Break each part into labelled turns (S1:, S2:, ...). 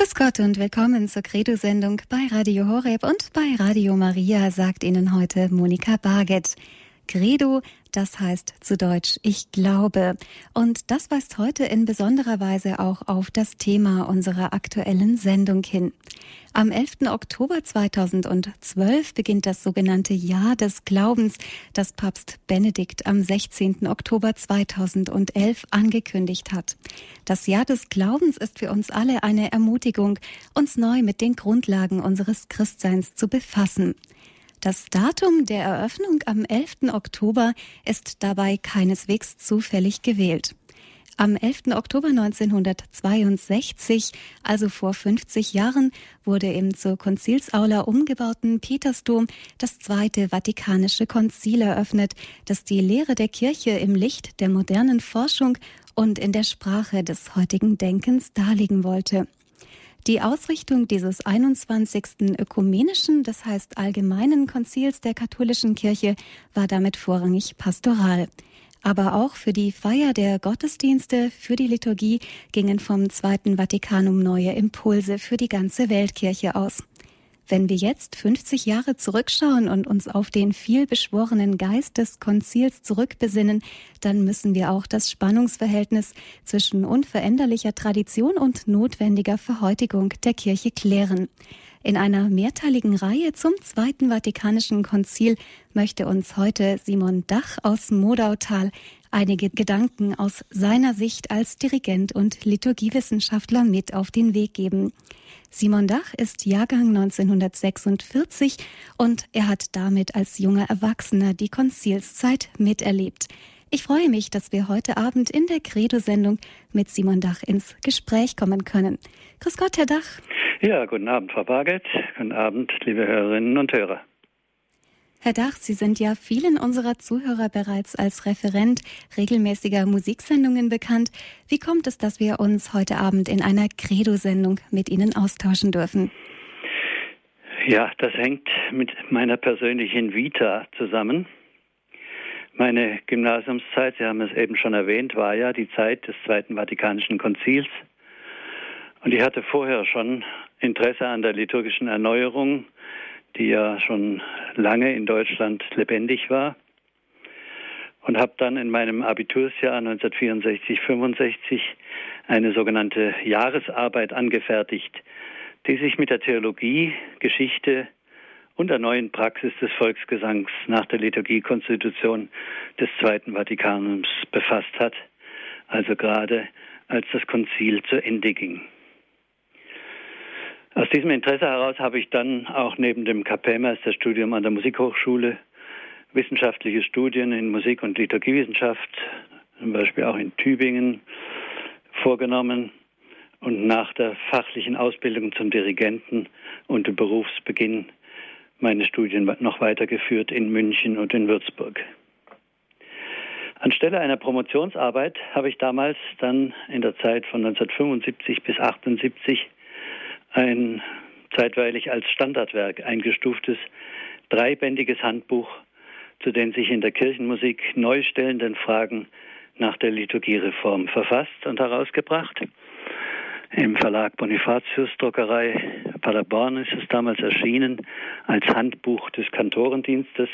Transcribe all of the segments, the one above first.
S1: Grüß Gott und willkommen zur Credo-Sendung bei Radio Horeb und bei Radio Maria, sagt Ihnen heute Monika Barget. Credo, das heißt zu Deutsch Ich glaube. Und das weist heute in besonderer Weise auch auf das Thema unserer aktuellen Sendung hin. Am 11. Oktober 2012 beginnt das sogenannte Jahr des Glaubens, das Papst Benedikt am 16. Oktober 2011 angekündigt hat. Das Jahr des Glaubens ist für uns alle eine Ermutigung, uns neu mit den Grundlagen unseres Christseins zu befassen. Das Datum der Eröffnung am 11. Oktober ist dabei keineswegs zufällig gewählt. Am 11. Oktober 1962, also vor 50 Jahren, wurde im zur Konzilsaula umgebauten Petersdom das Zweite Vatikanische Konzil eröffnet, das die Lehre der Kirche im Licht der modernen Forschung und in der Sprache des heutigen Denkens darlegen wollte. Die Ausrichtung dieses 21. ökumenischen, das heißt allgemeinen Konzils der katholischen Kirche war damit vorrangig pastoral. Aber auch für die Feier der Gottesdienste, für die Liturgie gingen vom Zweiten Vatikanum neue Impulse für die ganze Weltkirche aus. Wenn wir jetzt 50 Jahre zurückschauen und uns auf den vielbeschworenen Geist des Konzils zurückbesinnen, dann müssen wir auch das Spannungsverhältnis zwischen unveränderlicher Tradition und notwendiger Verhäutigung der Kirche klären. In einer mehrteiligen Reihe zum Zweiten Vatikanischen Konzil möchte uns heute Simon Dach aus Modautal einige Gedanken aus seiner Sicht als Dirigent und Liturgiewissenschaftler mit auf den Weg geben. Simon Dach ist Jahrgang 1946 und er hat damit als junger Erwachsener die Konzilszeit miterlebt. Ich freue mich, dass wir heute Abend in der Credo-Sendung mit Simon Dach ins Gespräch kommen können. Grüß Gott, Herr Dach.
S2: Ja, guten Abend, Frau Barget. Guten Abend, liebe Hörerinnen und Hörer.
S1: Herr Dach, Sie sind ja vielen unserer Zuhörer bereits als Referent regelmäßiger Musiksendungen bekannt. Wie kommt es, dass wir uns heute Abend in einer Credo-Sendung mit Ihnen austauschen dürfen?
S2: Ja, das hängt mit meiner persönlichen Vita zusammen. Meine Gymnasiumszeit, Sie haben es eben schon erwähnt, war ja die Zeit des Zweiten Vatikanischen Konzils. Und ich hatte vorher schon Interesse an der liturgischen Erneuerung die ja schon lange in Deutschland lebendig war. Und habe dann in meinem Abitursjahr 1964, 65 eine sogenannte Jahresarbeit angefertigt, die sich mit der Theologie, Geschichte und der neuen Praxis des Volksgesangs nach der Liturgiekonstitution des Zweiten Vatikanums befasst hat, also gerade als das Konzil zu Ende ging. Aus diesem Interesse heraus habe ich dann auch neben dem Kapellmeisterstudium an der Musikhochschule wissenschaftliche Studien in Musik- und Liturgiewissenschaft, zum Beispiel auch in Tübingen, vorgenommen und nach der fachlichen Ausbildung zum Dirigenten und dem Berufsbeginn meine Studien noch weitergeführt in München und in Würzburg. Anstelle einer Promotionsarbeit habe ich damals dann in der Zeit von 1975 bis 1978 ein zeitweilig als Standardwerk eingestuftes dreibändiges Handbuch zu den sich in der Kirchenmusik neu stellenden Fragen nach der Liturgiereform verfasst und herausgebracht. Im Verlag Bonifatius Druckerei Paderborn ist es damals erschienen als Handbuch des Kantorendienstes.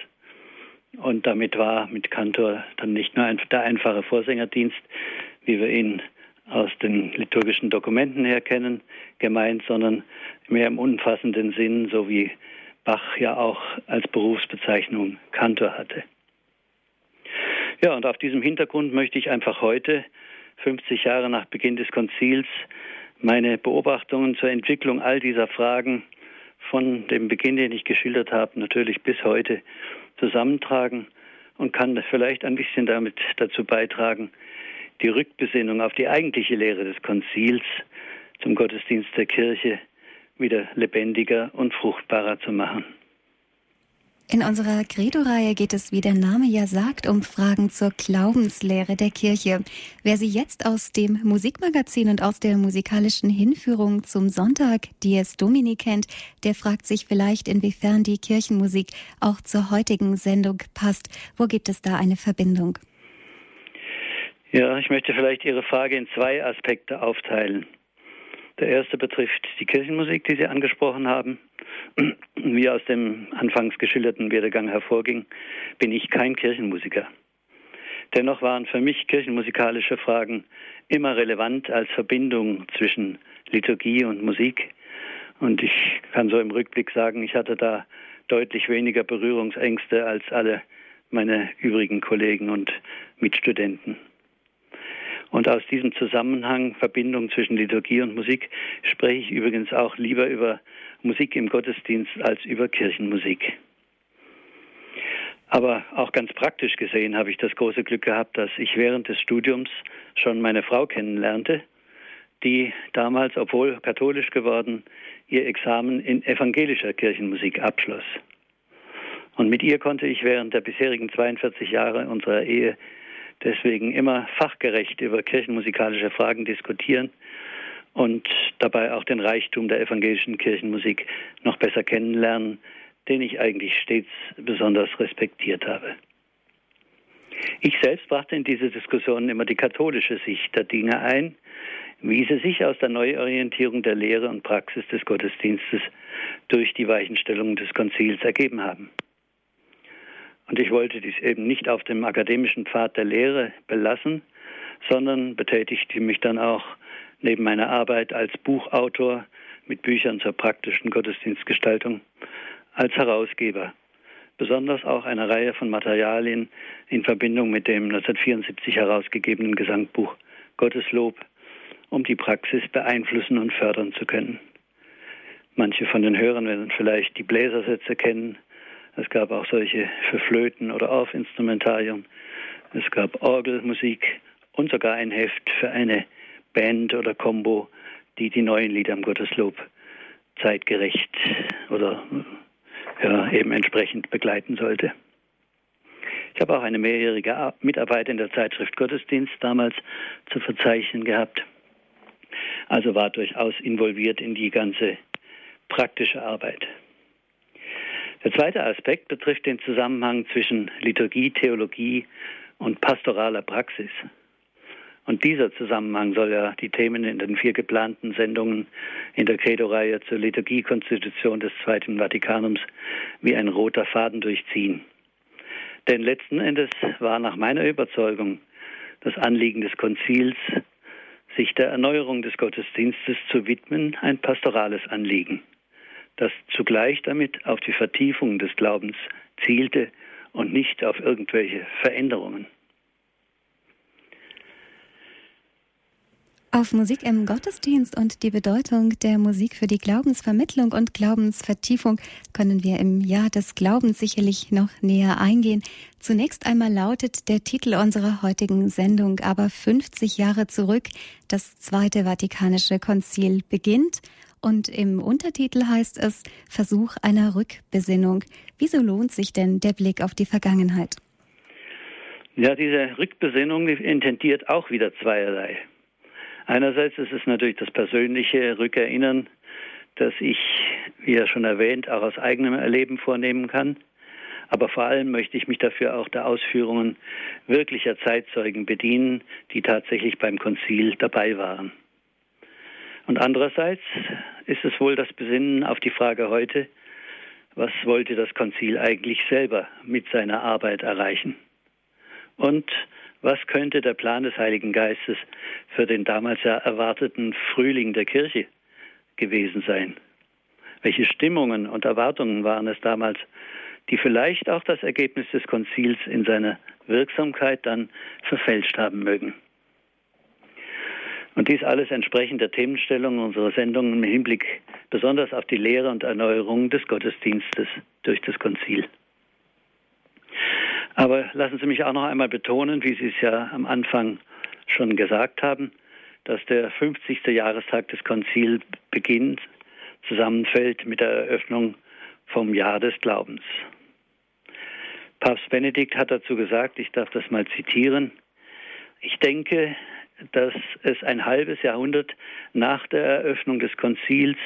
S2: Und damit war mit Kantor dann nicht nur der einfache Vorsängerdienst, wie wir ihn aus den liturgischen Dokumenten her kennen, gemeint, sondern mehr im umfassenden Sinn, so wie Bach ja auch als Berufsbezeichnung Kantor hatte. Ja, und auf diesem Hintergrund möchte ich einfach heute, 50 Jahre nach Beginn des Konzils, meine Beobachtungen zur Entwicklung all dieser Fragen von dem Beginn, den ich geschildert habe, natürlich bis heute zusammentragen und kann vielleicht ein bisschen damit dazu beitragen, die Rückbesinnung auf die eigentliche Lehre des Konzils zum Gottesdienst der Kirche wieder lebendiger und fruchtbarer zu machen.
S1: In unserer Credo-Reihe geht es, wie der Name ja sagt, um Fragen zur Glaubenslehre der Kirche. Wer sie jetzt aus dem Musikmagazin und aus der musikalischen Hinführung zum Sonntag Dies Domini kennt, der fragt sich vielleicht, inwiefern die Kirchenmusik auch zur heutigen Sendung passt. Wo gibt es da eine Verbindung?
S2: Ja, ich möchte vielleicht Ihre Frage in zwei Aspekte aufteilen. Der erste betrifft die Kirchenmusik, die Sie angesprochen haben. Wie aus dem anfangs geschilderten Werdegang hervorging, bin ich kein Kirchenmusiker. Dennoch waren für mich kirchenmusikalische Fragen immer relevant als Verbindung zwischen Liturgie und Musik. Und ich kann so im Rückblick sagen, ich hatte da deutlich weniger Berührungsängste als alle meine übrigen Kollegen und Mitstudenten. Und aus diesem Zusammenhang, Verbindung zwischen Liturgie und Musik, spreche ich übrigens auch lieber über Musik im Gottesdienst als über Kirchenmusik. Aber auch ganz praktisch gesehen habe ich das große Glück gehabt, dass ich während des Studiums schon meine Frau kennenlernte, die damals, obwohl katholisch geworden, ihr Examen in evangelischer Kirchenmusik abschloss. Und mit ihr konnte ich während der bisherigen 42 Jahre unserer Ehe deswegen immer fachgerecht über kirchenmusikalische Fragen diskutieren und dabei auch den Reichtum der evangelischen Kirchenmusik noch besser kennenlernen, den ich eigentlich stets besonders respektiert habe. Ich selbst brachte in diese Diskussionen immer die katholische Sicht der Dinge ein, wie sie sich aus der Neuorientierung der Lehre und Praxis des Gottesdienstes durch die Weichenstellungen des Konzils ergeben haben. Und ich wollte dies eben nicht auf dem akademischen Pfad der Lehre belassen, sondern betätigte mich dann auch neben meiner Arbeit als Buchautor mit Büchern zur praktischen Gottesdienstgestaltung als Herausgeber, besonders auch eine Reihe von Materialien in Verbindung mit dem 1974 herausgegebenen Gesangbuch Gotteslob, um die Praxis beeinflussen und fördern zu können. Manche von den Hörern werden vielleicht die Bläsersätze kennen, es gab auch solche für Flöten oder Orfinstrumentarium. Es gab Orgelmusik und sogar ein Heft für eine Band oder Combo, die die neuen Lieder am Gotteslob zeitgerecht oder ja, eben entsprechend begleiten sollte. Ich habe auch eine mehrjährige Mitarbeit in der Zeitschrift Gottesdienst damals zu verzeichnen gehabt. Also war durchaus involviert in die ganze praktische Arbeit. Der zweite Aspekt betrifft den Zusammenhang zwischen Liturgie, Theologie und pastoraler Praxis. Und dieser Zusammenhang soll ja die Themen in den vier geplanten Sendungen in der Credo-Reihe zur Liturgiekonstitution des Zweiten Vatikanums wie ein roter Faden durchziehen. Denn letzten Endes war nach meiner Überzeugung das Anliegen des Konzils, sich der Erneuerung des Gottesdienstes zu widmen, ein pastorales Anliegen das zugleich damit auf die Vertiefung des Glaubens zielte und nicht auf irgendwelche Veränderungen.
S1: Auf Musik im Gottesdienst und die Bedeutung der Musik für die Glaubensvermittlung und Glaubensvertiefung können wir im Jahr des Glaubens sicherlich noch näher eingehen. Zunächst einmal lautet der Titel unserer heutigen Sendung aber 50 Jahre zurück. Das Zweite Vatikanische Konzil beginnt und im Untertitel heißt es Versuch einer Rückbesinnung. Wieso lohnt sich denn der Blick auf die Vergangenheit?
S2: Ja, diese Rückbesinnung intendiert auch wieder zweierlei. Einerseits ist es natürlich das persönliche Rückerinnern, das ich, wie ja schon erwähnt, auch aus eigenem Erleben vornehmen kann. Aber vor allem möchte ich mich dafür auch der Ausführungen wirklicher Zeitzeugen bedienen, die tatsächlich beim Konzil dabei waren. Und andererseits ist es wohl das Besinnen auf die Frage heute, was wollte das Konzil eigentlich selber mit seiner Arbeit erreichen? Und was könnte der Plan des Heiligen Geistes für den damals ja erwarteten Frühling der Kirche gewesen sein? Welche Stimmungen und Erwartungen waren es damals, die vielleicht auch das Ergebnis des Konzils in seiner Wirksamkeit dann verfälscht haben mögen? Und dies alles entsprechend der Themenstellung unserer Sendung im Hinblick besonders auf die Lehre und Erneuerung des Gottesdienstes durch das Konzil. Aber lassen Sie mich auch noch einmal betonen, wie Sie es ja am Anfang schon gesagt haben, dass der 50. Jahrestag des Konzilbeginns zusammenfällt mit der Eröffnung vom Jahr des Glaubens. Papst Benedikt hat dazu gesagt, ich darf das mal zitieren, ich denke, dass es ein halbes Jahrhundert nach der Eröffnung des Konzils,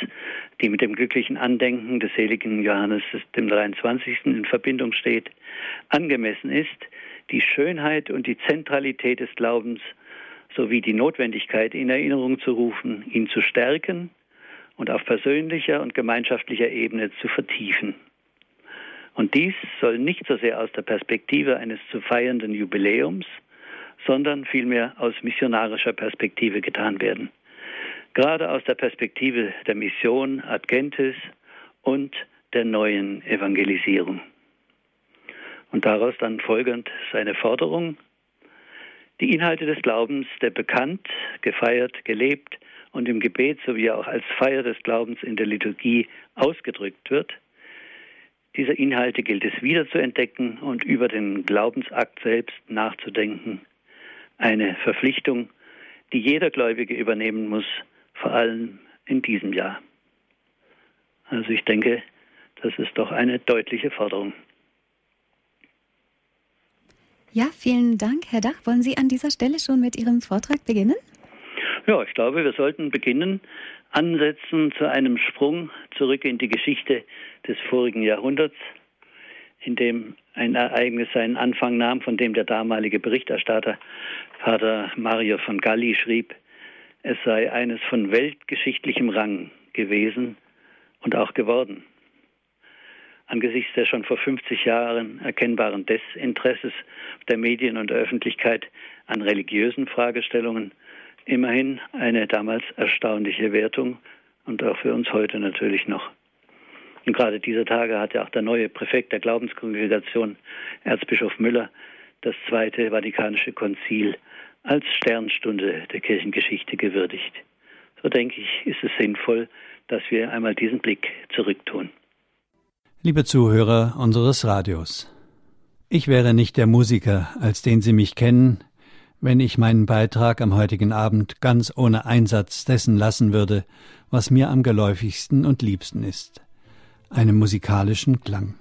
S2: die mit dem glücklichen Andenken des seligen Johannes dem 23. in Verbindung steht, angemessen ist, die Schönheit und die Zentralität des Glaubens sowie die Notwendigkeit in Erinnerung zu rufen, ihn zu stärken und auf persönlicher und gemeinschaftlicher Ebene zu vertiefen. Und dies soll nicht so sehr aus der Perspektive eines zu feiernden Jubiläums, sondern vielmehr aus missionarischer Perspektive getan werden. Gerade aus der Perspektive der Mission Ad Gentes und der neuen Evangelisierung. Und daraus dann folgend seine Forderung, die Inhalte des Glaubens, der bekannt, gefeiert, gelebt und im Gebet sowie auch als Feier des Glaubens in der Liturgie ausgedrückt wird, diese Inhalte gilt es wieder zu entdecken und über den Glaubensakt selbst nachzudenken. Eine Verpflichtung, die jeder Gläubige übernehmen muss, vor allem in diesem Jahr. Also ich denke, das ist doch eine deutliche Forderung.
S1: Ja, vielen Dank, Herr Dach. Wollen Sie an dieser Stelle schon mit Ihrem Vortrag beginnen?
S2: Ja, ich glaube, wir sollten beginnen, ansetzen zu einem Sprung zurück in die Geschichte des vorigen Jahrhunderts, in dem ein Ereignis seinen Anfang nahm, von dem der damalige Berichterstatter Pater Mario von Galli schrieb, es sei eines von weltgeschichtlichem Rang gewesen und auch geworden angesichts der schon vor 50 Jahren erkennbaren Desinteresses der Medien und der Öffentlichkeit an religiösen Fragestellungen immerhin eine damals erstaunliche Wertung und auch für uns heute natürlich noch. Und gerade dieser Tage hat ja auch der neue Präfekt der Glaubenskongregation, Erzbischof Müller, das Zweite Vatikanische Konzil als Sternstunde der Kirchengeschichte gewürdigt. So denke ich, ist es sinnvoll, dass wir einmal diesen Blick zurücktun.
S3: Liebe Zuhörer unseres Radios, ich wäre nicht der Musiker, als den Sie mich kennen, wenn ich meinen Beitrag am heutigen Abend ganz ohne Einsatz dessen lassen würde, was mir am geläufigsten und liebsten ist, einem musikalischen Klang.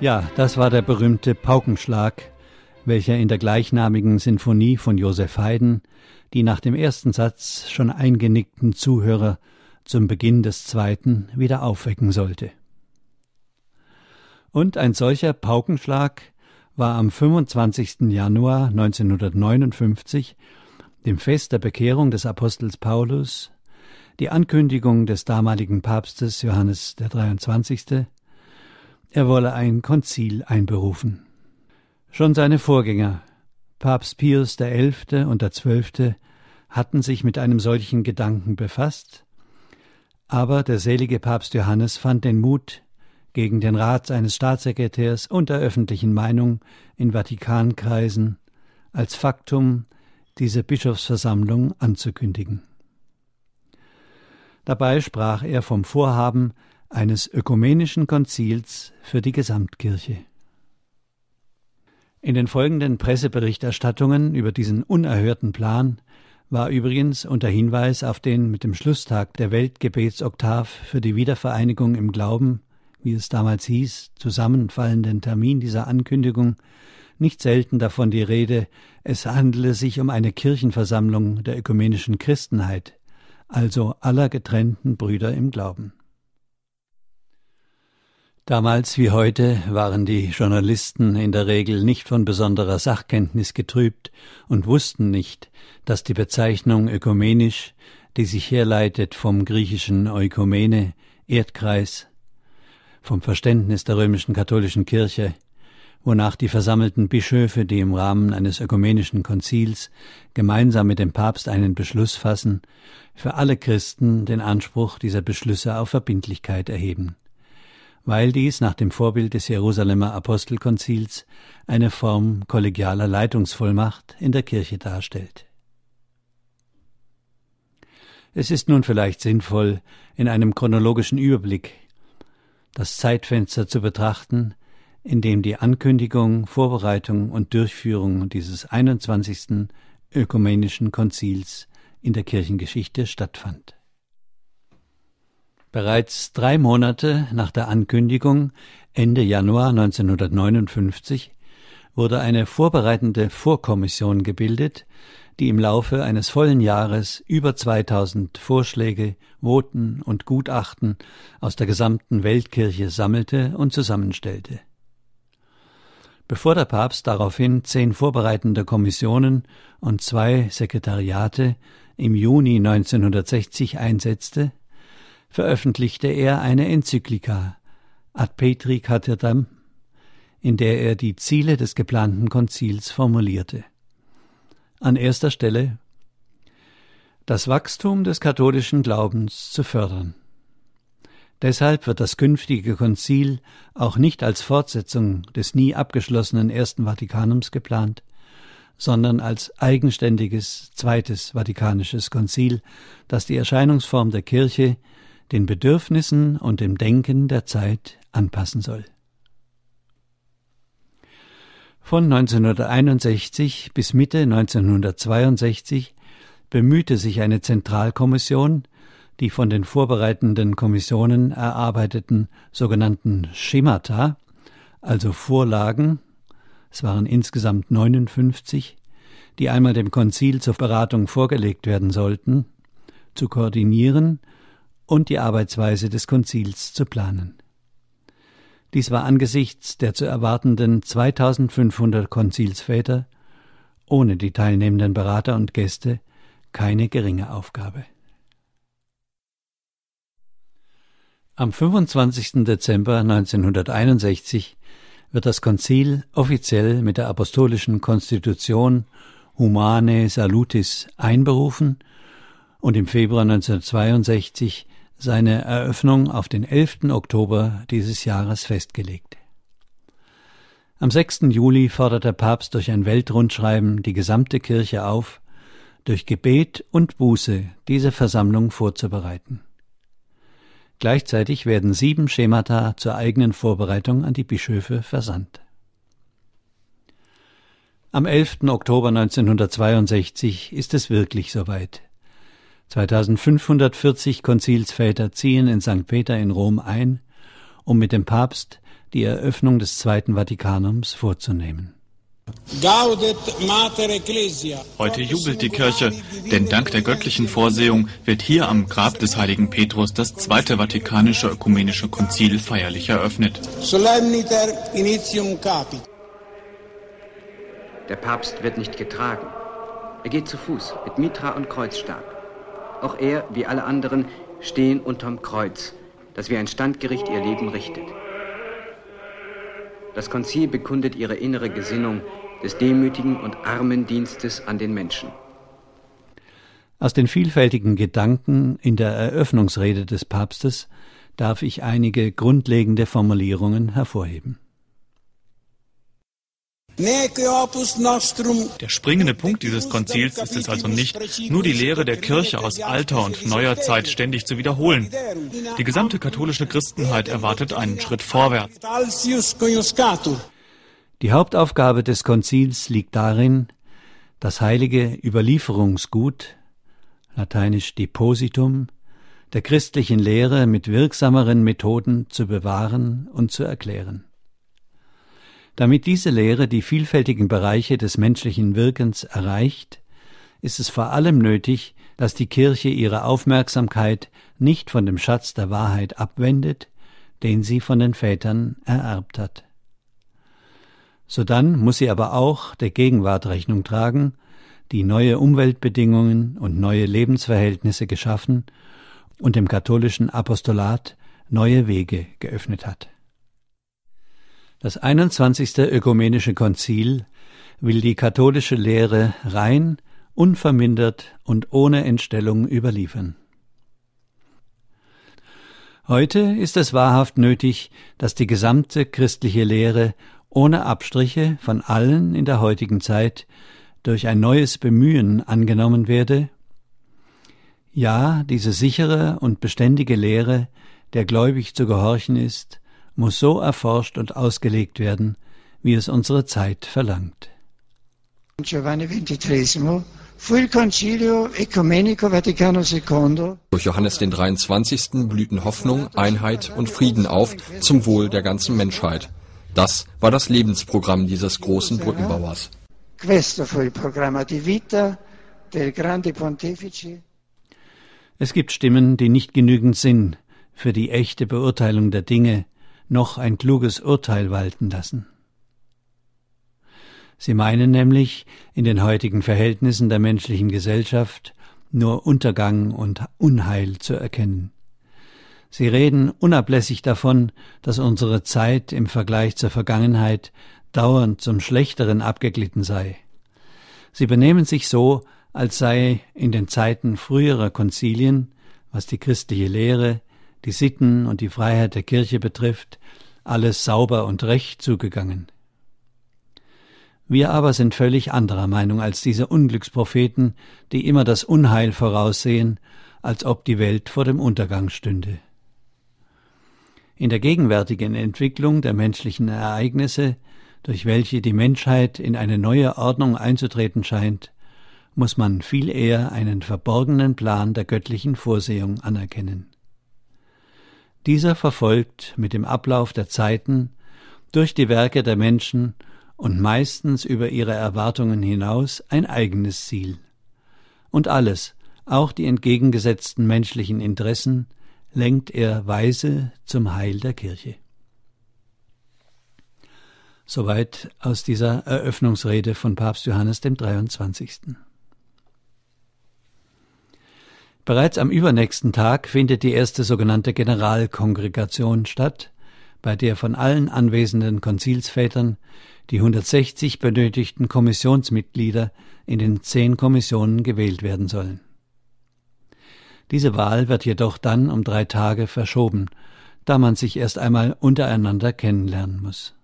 S3: Ja, das war der berühmte Paukenschlag, welcher in der gleichnamigen Sinfonie von Josef Haydn die nach dem ersten Satz schon eingenickten Zuhörer zum Beginn des zweiten wieder aufwecken sollte. Und ein solcher Paukenschlag war am 25. Januar 1959, dem Fest der Bekehrung des Apostels Paulus, die Ankündigung des damaligen Papstes Johannes der 23. Er wolle ein Konzil einberufen. Schon seine Vorgänger, Papst Pius XI. und der XII., hatten sich mit einem solchen Gedanken befasst, aber der selige Papst Johannes fand den Mut, gegen den Rat seines Staatssekretärs und der öffentlichen Meinung in Vatikankreisen als Faktum diese Bischofsversammlung anzukündigen. Dabei sprach er vom Vorhaben eines ökumenischen Konzils für die Gesamtkirche. In den folgenden Presseberichterstattungen über diesen unerhörten Plan war übrigens unter Hinweis auf den mit dem Schlusstag der Weltgebetsoktav für die Wiedervereinigung im Glauben, wie es damals hieß, zusammenfallenden Termin dieser Ankündigung nicht selten davon die Rede, es handele sich um eine Kirchenversammlung der ökumenischen Christenheit, also aller getrennten Brüder im Glauben. Damals wie heute waren die Journalisten in der Regel nicht von besonderer Sachkenntnis getrübt und wussten nicht, dass die Bezeichnung ökumenisch, die sich herleitet vom griechischen Eukumene, Erdkreis, vom Verständnis der römischen katholischen Kirche, wonach die versammelten Bischöfe, die im Rahmen eines ökumenischen Konzils gemeinsam mit dem Papst einen Beschluss fassen, für alle Christen den Anspruch dieser Beschlüsse auf Verbindlichkeit erheben weil dies nach dem Vorbild des Jerusalemer Apostelkonzils eine Form kollegialer Leitungsvollmacht in der Kirche darstellt. Es ist nun vielleicht sinnvoll, in einem chronologischen Überblick das Zeitfenster zu betrachten, in dem die Ankündigung, Vorbereitung und Durchführung dieses 21. ökumenischen Konzils in der Kirchengeschichte stattfand. Bereits drei Monate nach der Ankündigung Ende Januar 1959 wurde eine vorbereitende Vorkommission gebildet, die im Laufe eines vollen Jahres über 2000 Vorschläge, Voten und Gutachten aus der gesamten Weltkirche sammelte und zusammenstellte. Bevor der Papst daraufhin zehn vorbereitende Kommissionen und zwei Sekretariate im Juni 1960 einsetzte, veröffentlichte er eine Enzyklika Ad Petri Cathedram, in der er die Ziele des geplanten Konzils formulierte. An erster Stelle das Wachstum des katholischen Glaubens zu fördern. Deshalb wird das künftige Konzil auch nicht als Fortsetzung des nie abgeschlossenen Ersten Vatikanums geplant, sondern als eigenständiges Zweites Vatikanisches Konzil, das die Erscheinungsform der Kirche den Bedürfnissen und dem Denken der Zeit anpassen soll. Von 1961 bis Mitte 1962 bemühte sich eine Zentralkommission, die von den vorbereitenden Kommissionen erarbeiteten sogenannten Schemata, also Vorlagen, es waren insgesamt 59, die einmal dem Konzil zur Beratung vorgelegt werden sollten, zu koordinieren und die Arbeitsweise des Konzils zu planen. Dies war angesichts der zu erwartenden 2500 Konzilsväter ohne die teilnehmenden Berater und Gäste keine geringe Aufgabe. Am 25. Dezember 1961 wird das Konzil offiziell mit der apostolischen Konstitution Humane Salutis einberufen und im Februar 1962 seine Eröffnung auf den 11. Oktober dieses Jahres festgelegt. Am 6. Juli fordert der Papst durch ein Weltrundschreiben die gesamte Kirche auf, durch Gebet und Buße diese Versammlung vorzubereiten. Gleichzeitig werden sieben Schemata zur eigenen Vorbereitung an die Bischöfe versandt. Am 11. Oktober 1962 ist es wirklich soweit. 2540 Konzilsväter ziehen in St. Peter in Rom ein, um mit dem Papst die Eröffnung des Zweiten Vatikanums vorzunehmen.
S4: Heute jubelt die Kirche, denn dank der göttlichen Vorsehung wird hier am Grab des heiligen Petrus das Zweite Vatikanische Ökumenische Konzil feierlich eröffnet.
S5: Der Papst wird nicht getragen. Er geht zu Fuß mit Mitra und Kreuzstab. Auch er, wie alle anderen, stehen unterm Kreuz, das wie ein Standgericht ihr Leben richtet. Das Konzil bekundet ihre innere Gesinnung des demütigen und armen Dienstes an den Menschen.
S3: Aus den vielfältigen Gedanken in der Eröffnungsrede des Papstes darf ich einige grundlegende Formulierungen hervorheben.
S4: Der springende Punkt dieses Konzils ist es also nicht, nur die Lehre der Kirche aus alter und neuer Zeit ständig zu wiederholen. Die gesamte katholische Christenheit erwartet einen Schritt vorwärts.
S3: Die Hauptaufgabe des Konzils liegt darin, das heilige Überlieferungsgut, lateinisch Depositum, der christlichen Lehre mit wirksameren Methoden zu bewahren und zu erklären. Damit diese Lehre die vielfältigen Bereiche des menschlichen Wirkens erreicht, ist es vor allem nötig, dass die Kirche ihre Aufmerksamkeit nicht von dem Schatz der Wahrheit abwendet, den sie von den Vätern ererbt hat. Sodann muss sie aber auch der Gegenwart Rechnung tragen, die neue Umweltbedingungen und neue Lebensverhältnisse geschaffen und dem katholischen Apostolat neue Wege geöffnet hat. Das 21. Ökumenische Konzil will die katholische Lehre rein, unvermindert und ohne Entstellung überliefern. Heute ist es wahrhaft nötig, dass die gesamte christliche Lehre ohne Abstriche von allen in der heutigen Zeit durch ein neues Bemühen angenommen werde, ja, diese sichere und beständige Lehre, der gläubig zu gehorchen ist, muss so erforscht und ausgelegt werden, wie es unsere Zeit verlangt.
S6: Giovanni XXIII fu il Concilio Ecumenico Vaticano II.
S7: Durch Johannes den 23. blühten Hoffnung, Einheit und Frieden auf zum Wohl der ganzen Menschheit. Das war das Lebensprogramm dieses großen Brückenbauers.
S6: Questo fu il programma di vita del grande pontefice.
S3: Es gibt Stimmen, die nicht genügend Sinn für die echte Beurteilung der Dinge noch ein kluges Urteil walten lassen. Sie meinen nämlich, in den heutigen Verhältnissen der menschlichen Gesellschaft nur Untergang und Unheil zu erkennen. Sie reden unablässig davon, dass unsere Zeit im Vergleich zur Vergangenheit dauernd zum Schlechteren abgeglitten sei. Sie benehmen sich so, als sei in den Zeiten früherer Konzilien, was die christliche Lehre, die Sitten und die Freiheit der Kirche betrifft, alles sauber und recht zugegangen. Wir aber sind völlig anderer Meinung als diese Unglückspropheten, die immer das Unheil voraussehen, als ob die Welt vor dem Untergang stünde. In der gegenwärtigen Entwicklung der menschlichen Ereignisse, durch welche die Menschheit in eine neue Ordnung einzutreten scheint, muss man viel eher einen verborgenen Plan der göttlichen Vorsehung anerkennen. Dieser verfolgt mit dem Ablauf der Zeiten durch die Werke der Menschen und meistens über ihre Erwartungen hinaus ein eigenes Ziel. Und alles, auch die entgegengesetzten menschlichen Interessen, lenkt er weise zum Heil der Kirche. Soweit aus dieser Eröffnungsrede von Papst Johannes dem 23. Bereits am übernächsten Tag findet die erste sogenannte Generalkongregation statt, bei der von allen anwesenden Konzilsvätern die 160 benötigten Kommissionsmitglieder in den zehn Kommissionen gewählt werden sollen. Diese Wahl wird jedoch dann um drei Tage verschoben, da man sich erst einmal untereinander kennenlernen muss.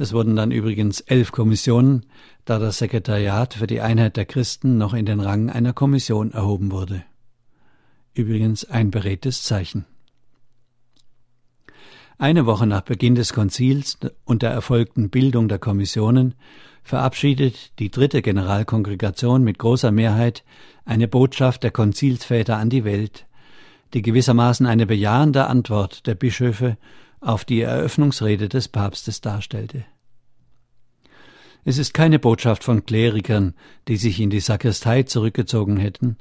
S3: Es wurden dann übrigens elf Kommissionen, da das Sekretariat für die Einheit der Christen noch in den Rang einer Kommission erhoben wurde. Übrigens ein beredtes Zeichen. Eine Woche nach Beginn des Konzils und der erfolgten Bildung der Kommissionen verabschiedet die dritte Generalkongregation mit großer Mehrheit eine Botschaft der Konzilsväter an die Welt, die gewissermaßen eine bejahende Antwort der Bischöfe auf die Eröffnungsrede des Papstes darstellte. Es ist keine Botschaft von Klerikern, die sich in die Sakristei zurückgezogen hätten,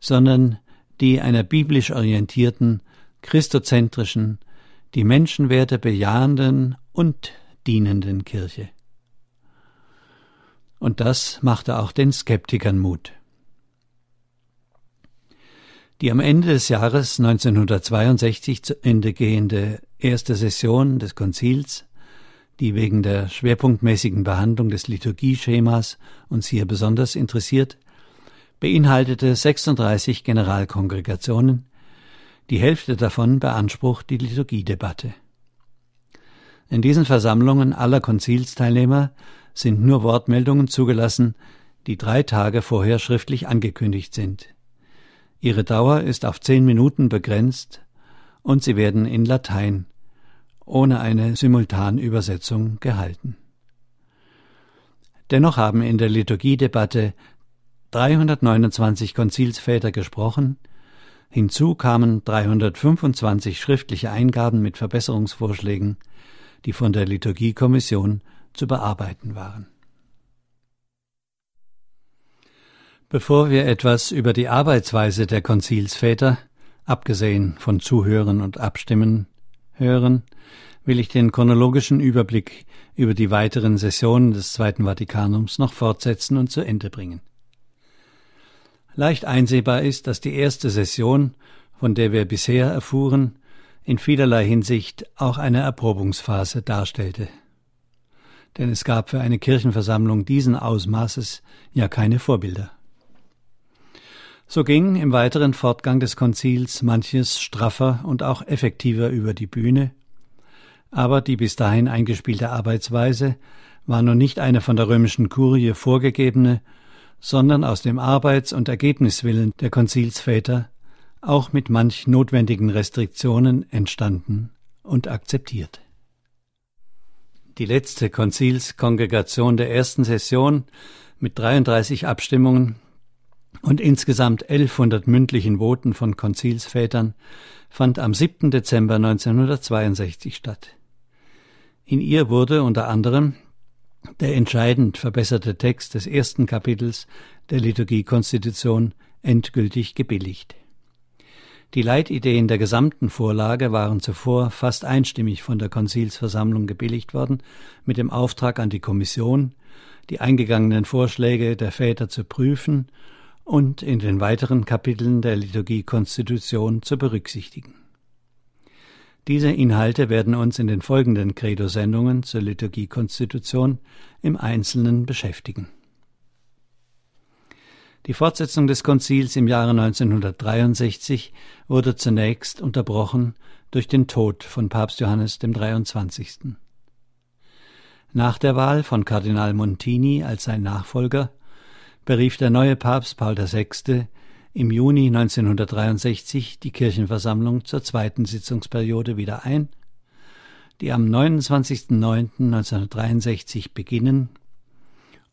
S3: sondern die einer biblisch orientierten, christozentrischen, die Menschenwerte bejahenden und dienenden Kirche. Und das machte auch den Skeptikern Mut. Die am Ende des Jahres 1962 zu Ende gehende erste Session des Konzils, die wegen der schwerpunktmäßigen Behandlung des Liturgieschemas uns hier besonders interessiert, beinhaltete 36 Generalkongregationen, die Hälfte davon beansprucht die Liturgiedebatte. In diesen Versammlungen aller Konzilsteilnehmer sind nur Wortmeldungen zugelassen, die drei Tage vorher schriftlich angekündigt sind. Ihre Dauer ist auf zehn Minuten begrenzt und sie werden in Latein ohne eine Simultanübersetzung gehalten. Dennoch haben in der Liturgiedebatte 329 Konzilsväter gesprochen, Hinzu kamen 325 schriftliche Eingaben mit Verbesserungsvorschlägen, die von der Liturgiekommission zu bearbeiten waren. Bevor wir etwas über die Arbeitsweise der Konzilsväter, abgesehen von Zuhören und Abstimmen, hören, will ich den chronologischen Überblick über die weiteren Sessionen des Zweiten Vatikanums noch fortsetzen und zu Ende bringen. Leicht einsehbar ist, dass die erste Session, von der wir bisher erfuhren, in vielerlei Hinsicht auch eine Erprobungsphase darstellte. Denn es gab für eine Kirchenversammlung diesen Ausmaßes ja keine Vorbilder. So ging im weiteren Fortgang des Konzils manches straffer und auch effektiver über die Bühne, aber die bis dahin eingespielte Arbeitsweise war nun nicht eine von der römischen Kurie vorgegebene, sondern aus dem Arbeits- und Ergebniswillen der Konzilsväter auch mit manch notwendigen Restriktionen entstanden und akzeptiert. Die letzte Konzilskongregation der ersten Session mit 33 Abstimmungen und insgesamt 1100 mündlichen Voten von Konzilsvätern fand am 7. Dezember 1962 statt. In ihr wurde unter anderem der entscheidend verbesserte Text des ersten Kapitels der Liturgiekonstitution endgültig gebilligt. Die Leitideen der gesamten Vorlage waren zuvor fast einstimmig von der Konzilsversammlung gebilligt worden, mit dem Auftrag an die Kommission, die eingegangenen Vorschläge der Väter zu prüfen und in den weiteren Kapiteln der Liturgiekonstitution zu berücksichtigen. Diese Inhalte werden uns in den folgenden Credo-Sendungen zur Liturgiekonstitution im Einzelnen beschäftigen. Die Fortsetzung des Konzils im Jahre 1963 wurde zunächst unterbrochen durch den Tod von Papst Johannes dem 23. Nach der Wahl von Kardinal Montini als sein Nachfolger berief der neue Papst Paul VI. im Juni 1963 die Kirchenversammlung zur zweiten Sitzungsperiode wieder ein, die am 29.09.1963 beginnen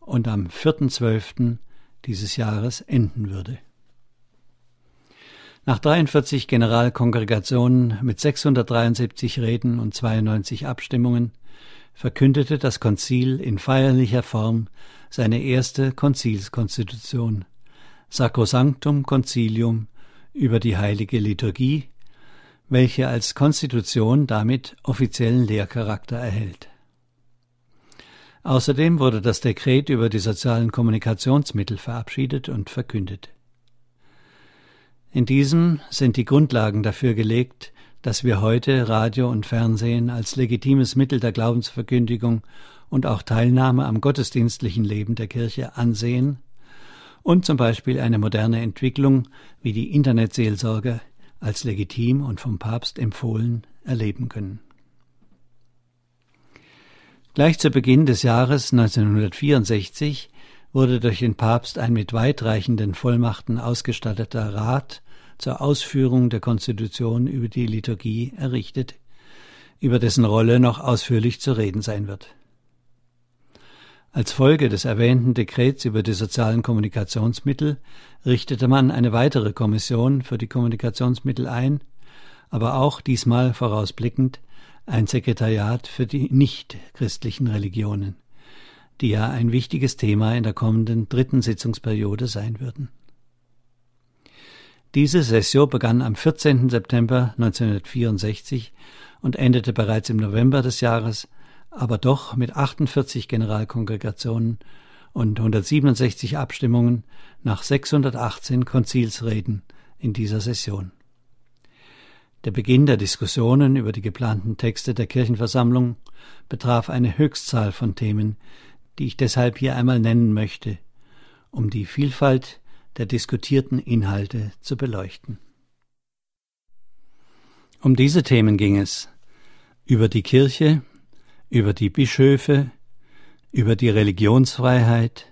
S3: und am 4.12 dieses Jahres enden würde. Nach 43 Generalkongregationen mit 673 Reden und 92 Abstimmungen verkündete das Konzil in feierlicher Form seine erste Konzilskonstitution, Sacrosanctum Concilium über die heilige Liturgie, welche als Konstitution damit offiziellen Lehrcharakter erhält. Außerdem wurde das Dekret über die sozialen Kommunikationsmittel verabschiedet und verkündet. In diesem sind die Grundlagen dafür gelegt, dass wir heute Radio und Fernsehen als legitimes Mittel der Glaubensverkündigung und auch Teilnahme am gottesdienstlichen Leben der Kirche ansehen und zum Beispiel eine moderne Entwicklung wie die Internetseelsorge als legitim und vom Papst empfohlen erleben können. Gleich zu Beginn des Jahres 1964 wurde durch den Papst ein mit weitreichenden Vollmachten ausgestatteter Rat zur Ausführung der Konstitution über die Liturgie errichtet, über dessen Rolle noch ausführlich zu reden sein wird. Als Folge des erwähnten Dekrets über die sozialen Kommunikationsmittel richtete man eine weitere Kommission für die Kommunikationsmittel ein, aber auch diesmal vorausblickend ein Sekretariat für die nichtchristlichen Religionen, die ja ein wichtiges Thema in der kommenden dritten Sitzungsperiode sein würden. Diese Session begann am 14. September 1964 und endete bereits im November des Jahres, aber doch mit 48 Generalkongregationen und 167 Abstimmungen nach 618 Konzilsreden in dieser Session. Der Beginn der Diskussionen über die geplanten Texte der Kirchenversammlung betraf eine Höchstzahl von Themen, die ich deshalb hier einmal nennen möchte, um die Vielfalt der diskutierten Inhalte zu beleuchten. Um diese Themen ging es über die Kirche, über die Bischöfe, über die Religionsfreiheit,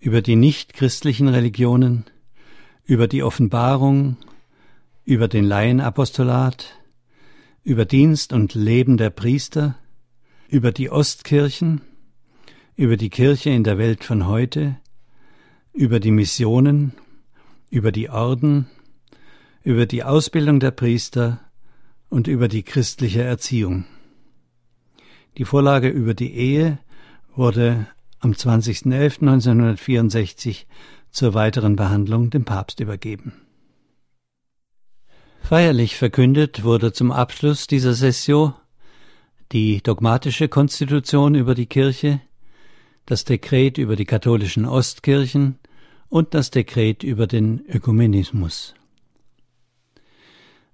S3: über die nichtchristlichen Religionen, über die Offenbarung über den Laienapostolat, über Dienst und Leben der Priester, über die Ostkirchen, über die Kirche in der Welt von heute, über die Missionen, über die Orden, über die Ausbildung der Priester und über die christliche Erziehung. Die Vorlage über die Ehe wurde am 20.11.1964 zur weiteren Behandlung dem Papst übergeben. Feierlich verkündet wurde zum Abschluss dieser Session die dogmatische Konstitution über die Kirche, das Dekret über die katholischen Ostkirchen und das Dekret über den Ökumenismus.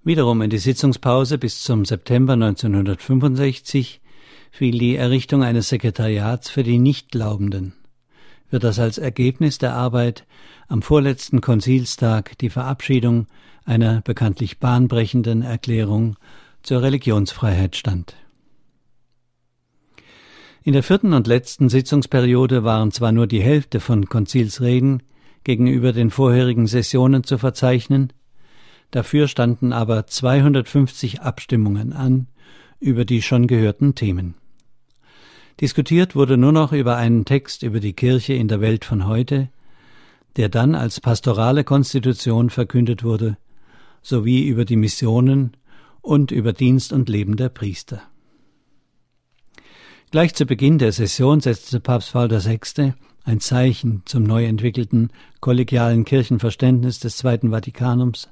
S3: Wiederum in die Sitzungspause bis zum September 1965 fiel die Errichtung eines Sekretariats für die Nichtglaubenden. Wird das als Ergebnis der Arbeit am vorletzten Konzilstag die Verabschiedung einer bekanntlich bahnbrechenden Erklärung zur Religionsfreiheit stand. In der vierten und letzten Sitzungsperiode waren zwar nur die Hälfte von Konzilsreden gegenüber den vorherigen Sessionen zu verzeichnen, dafür standen aber 250 Abstimmungen an über die schon gehörten Themen. Diskutiert wurde nur noch über einen Text über die Kirche in der Welt von heute, der dann als pastorale Konstitution verkündet wurde sowie über die Missionen und über Dienst und Leben der Priester. Gleich zu Beginn der Session setzte Papst Paul VI. Ein Zeichen zum neu entwickelten kollegialen Kirchenverständnis des Zweiten Vatikanums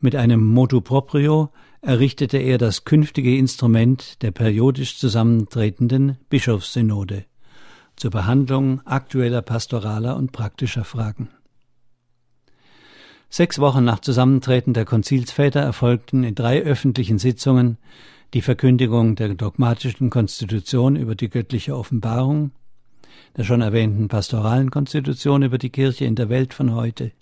S3: Mit einem Motu proprio errichtete er das künftige Instrument der periodisch zusammentretenden Bischofssynode zur Behandlung aktueller pastoraler und praktischer Fragen. Sechs Wochen nach Zusammentreten der Konzilsväter erfolgten in drei öffentlichen Sitzungen die Verkündigung der dogmatischen Konstitution über die göttliche Offenbarung, der schon erwähnten pastoralen Konstitution über die Kirche in der Welt von heute,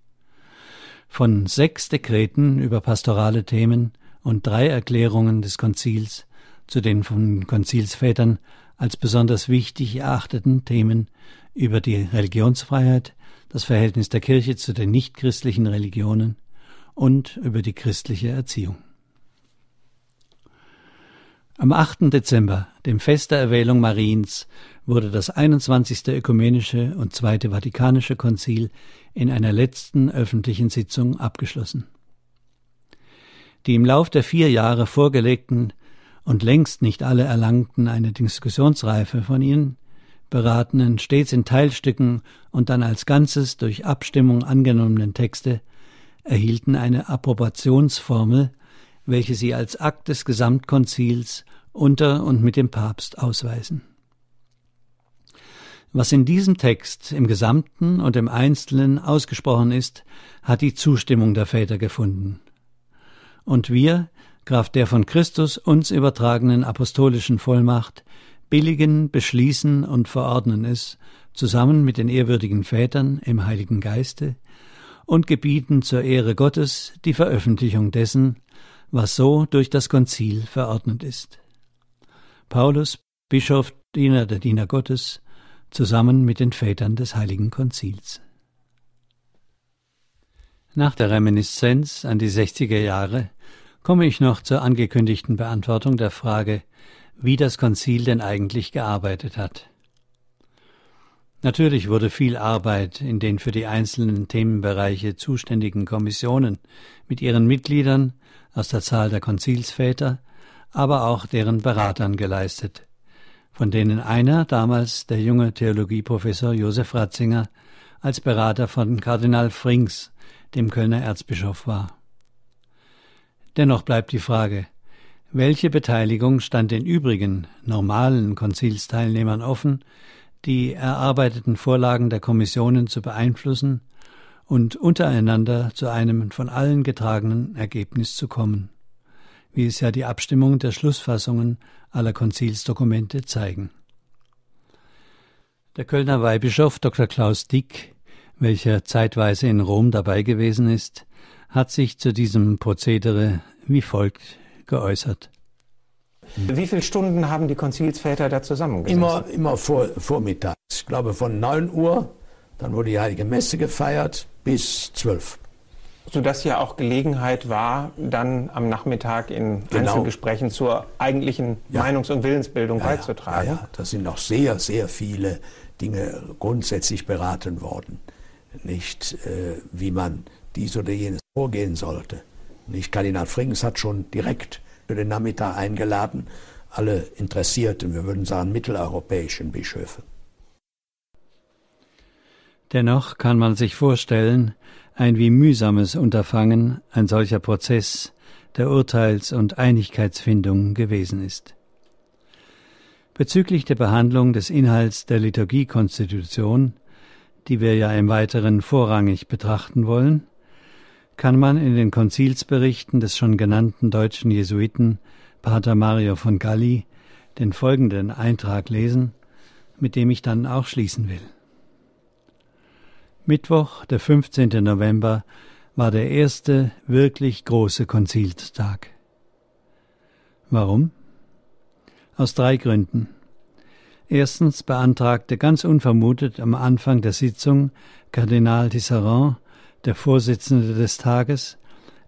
S3: von sechs Dekreten über pastorale Themen und drei Erklärungen des Konzils zu den von Konzilsvätern als besonders wichtig erachteten Themen über die Religionsfreiheit, das Verhältnis der Kirche zu den nichtchristlichen Religionen und über die christliche Erziehung. Am 8. Dezember, dem Fest der Erwählung Mariens, wurde das 21. Ökumenische und Zweite Vatikanische Konzil in einer letzten öffentlichen Sitzung abgeschlossen. Die im Lauf der vier Jahre vorgelegten und längst nicht alle erlangten eine Diskussionsreife von ihnen beratenen, stets in Teilstücken und dann als Ganzes durch Abstimmung angenommenen Texte erhielten eine Approbationsformel, welche sie als Akt des Gesamtkonzils unter und mit dem Papst ausweisen. Was in diesem Text im Gesamten und im Einzelnen ausgesprochen ist, hat die Zustimmung der Väter gefunden. Und wir, Kraft der von Christus uns übertragenen apostolischen Vollmacht, billigen, beschließen und verordnen es, zusammen mit den ehrwürdigen Vätern im Heiligen Geiste, und gebieten zur Ehre Gottes die Veröffentlichung dessen, was so durch das Konzil verordnet ist. Paulus, Bischof, Diener der Diener Gottes, zusammen mit den Vätern des Heiligen Konzils. Nach der Reminiszenz an die 60er Jahre komme ich noch zur angekündigten Beantwortung der Frage, wie das Konzil denn eigentlich gearbeitet hat. Natürlich wurde viel Arbeit in den für die einzelnen Themenbereiche zuständigen Kommissionen mit ihren Mitgliedern aus der Zahl der Konzilsväter, aber auch deren Beratern geleistet, von denen einer damals der junge Theologieprofessor Josef Ratzinger als Berater von Kardinal Frings, dem Kölner Erzbischof war. Dennoch bleibt die Frage, welche Beteiligung stand den übrigen normalen Konzilsteilnehmern offen, die erarbeiteten Vorlagen der Kommissionen zu beeinflussen und untereinander zu einem von allen getragenen Ergebnis zu kommen, wie es ja die Abstimmung der Schlussfassungen aller Konzilsdokumente zeigen. Der Kölner Weihbischof Dr. Klaus Dick, welcher zeitweise in Rom dabei gewesen ist, hat sich zu diesem Prozedere wie folgt geäußert.
S8: Wie viele Stunden haben die Konzilsväter da zusammengesessen?
S9: Immer, immer vor, vormittags. Ich glaube von 9 Uhr, dann wurde die Heilige Messe gefeiert, bis 12.
S8: Sodass ja auch Gelegenheit war, dann am Nachmittag in genau. Einzelgesprächen zur eigentlichen ja. Meinungs- und Willensbildung
S9: ja,
S8: beizutragen.
S9: Ja, ja, da sind noch sehr, sehr viele Dinge grundsätzlich beraten worden. Nicht, äh, wie man dies oder jenes vorgehen sollte. Nicht Kardinal Frings hat schon direkt für den Nachmittag eingeladen, alle interessierten, wir würden sagen mitteleuropäischen Bischöfe.
S3: Dennoch kann man sich vorstellen, ein wie mühsames Unterfangen ein solcher Prozess der Urteils- und Einigkeitsfindung gewesen ist. Bezüglich der Behandlung des Inhalts der Liturgiekonstitution, die wir ja im Weiteren vorrangig betrachten wollen, kann man in den Konzilsberichten des schon genannten deutschen Jesuiten Pater Mario von Galli den folgenden Eintrag lesen, mit dem ich dann auch schließen will. Mittwoch, der 15. November, war der erste wirklich große Konzilstag. Warum? Aus drei Gründen. Erstens beantragte ganz unvermutet am Anfang der Sitzung Kardinal Tisserand der Vorsitzende des Tages,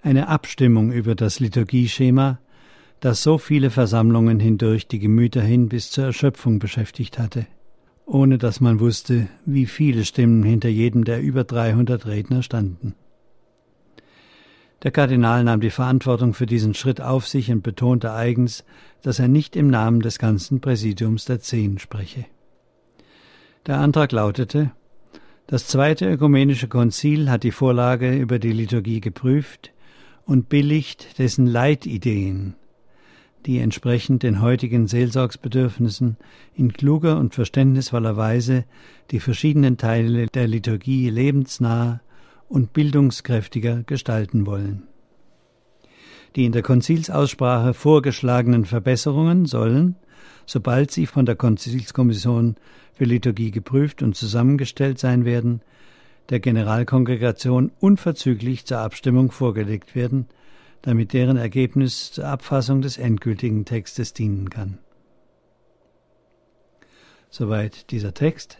S3: eine Abstimmung über das Liturgieschema, das so viele Versammlungen hindurch die Gemüter hin bis zur Erschöpfung beschäftigt hatte, ohne dass man wusste, wie viele Stimmen hinter jedem der über 300 Redner standen. Der Kardinal nahm die Verantwortung für diesen Schritt auf sich und betonte eigens, dass er nicht im Namen des ganzen Präsidiums der Zehn spreche. Der Antrag lautete, das Zweite Ökumenische Konzil hat die Vorlage über die Liturgie geprüft und billigt dessen Leitideen, die entsprechend den heutigen Seelsorgsbedürfnissen in kluger und verständnisvoller Weise die verschiedenen Teile der Liturgie lebensnah und bildungskräftiger gestalten wollen. Die in der Konzilsaussprache vorgeschlagenen Verbesserungen sollen, sobald sie von der Konzilskommission für Liturgie geprüft und zusammengestellt sein werden, der Generalkongregation unverzüglich zur Abstimmung vorgelegt werden, damit deren Ergebnis zur Abfassung des endgültigen Textes dienen kann. Soweit dieser Text.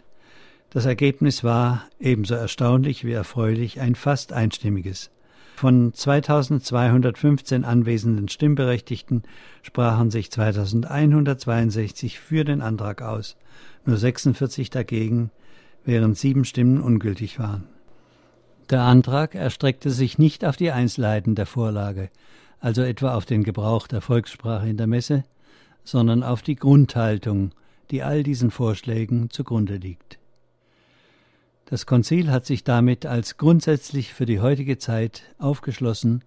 S3: Das Ergebnis war ebenso erstaunlich wie erfreulich ein fast einstimmiges. Von 2215 anwesenden Stimmberechtigten sprachen sich 2162 für den Antrag aus, nur 46 dagegen, während sieben Stimmen ungültig waren. Der Antrag erstreckte sich nicht auf die Einzelheiten der Vorlage, also etwa auf den Gebrauch der Volkssprache in der Messe, sondern auf die Grundhaltung, die all diesen Vorschlägen zugrunde liegt. Das Konzil hat sich damit als grundsätzlich für die heutige Zeit aufgeschlossen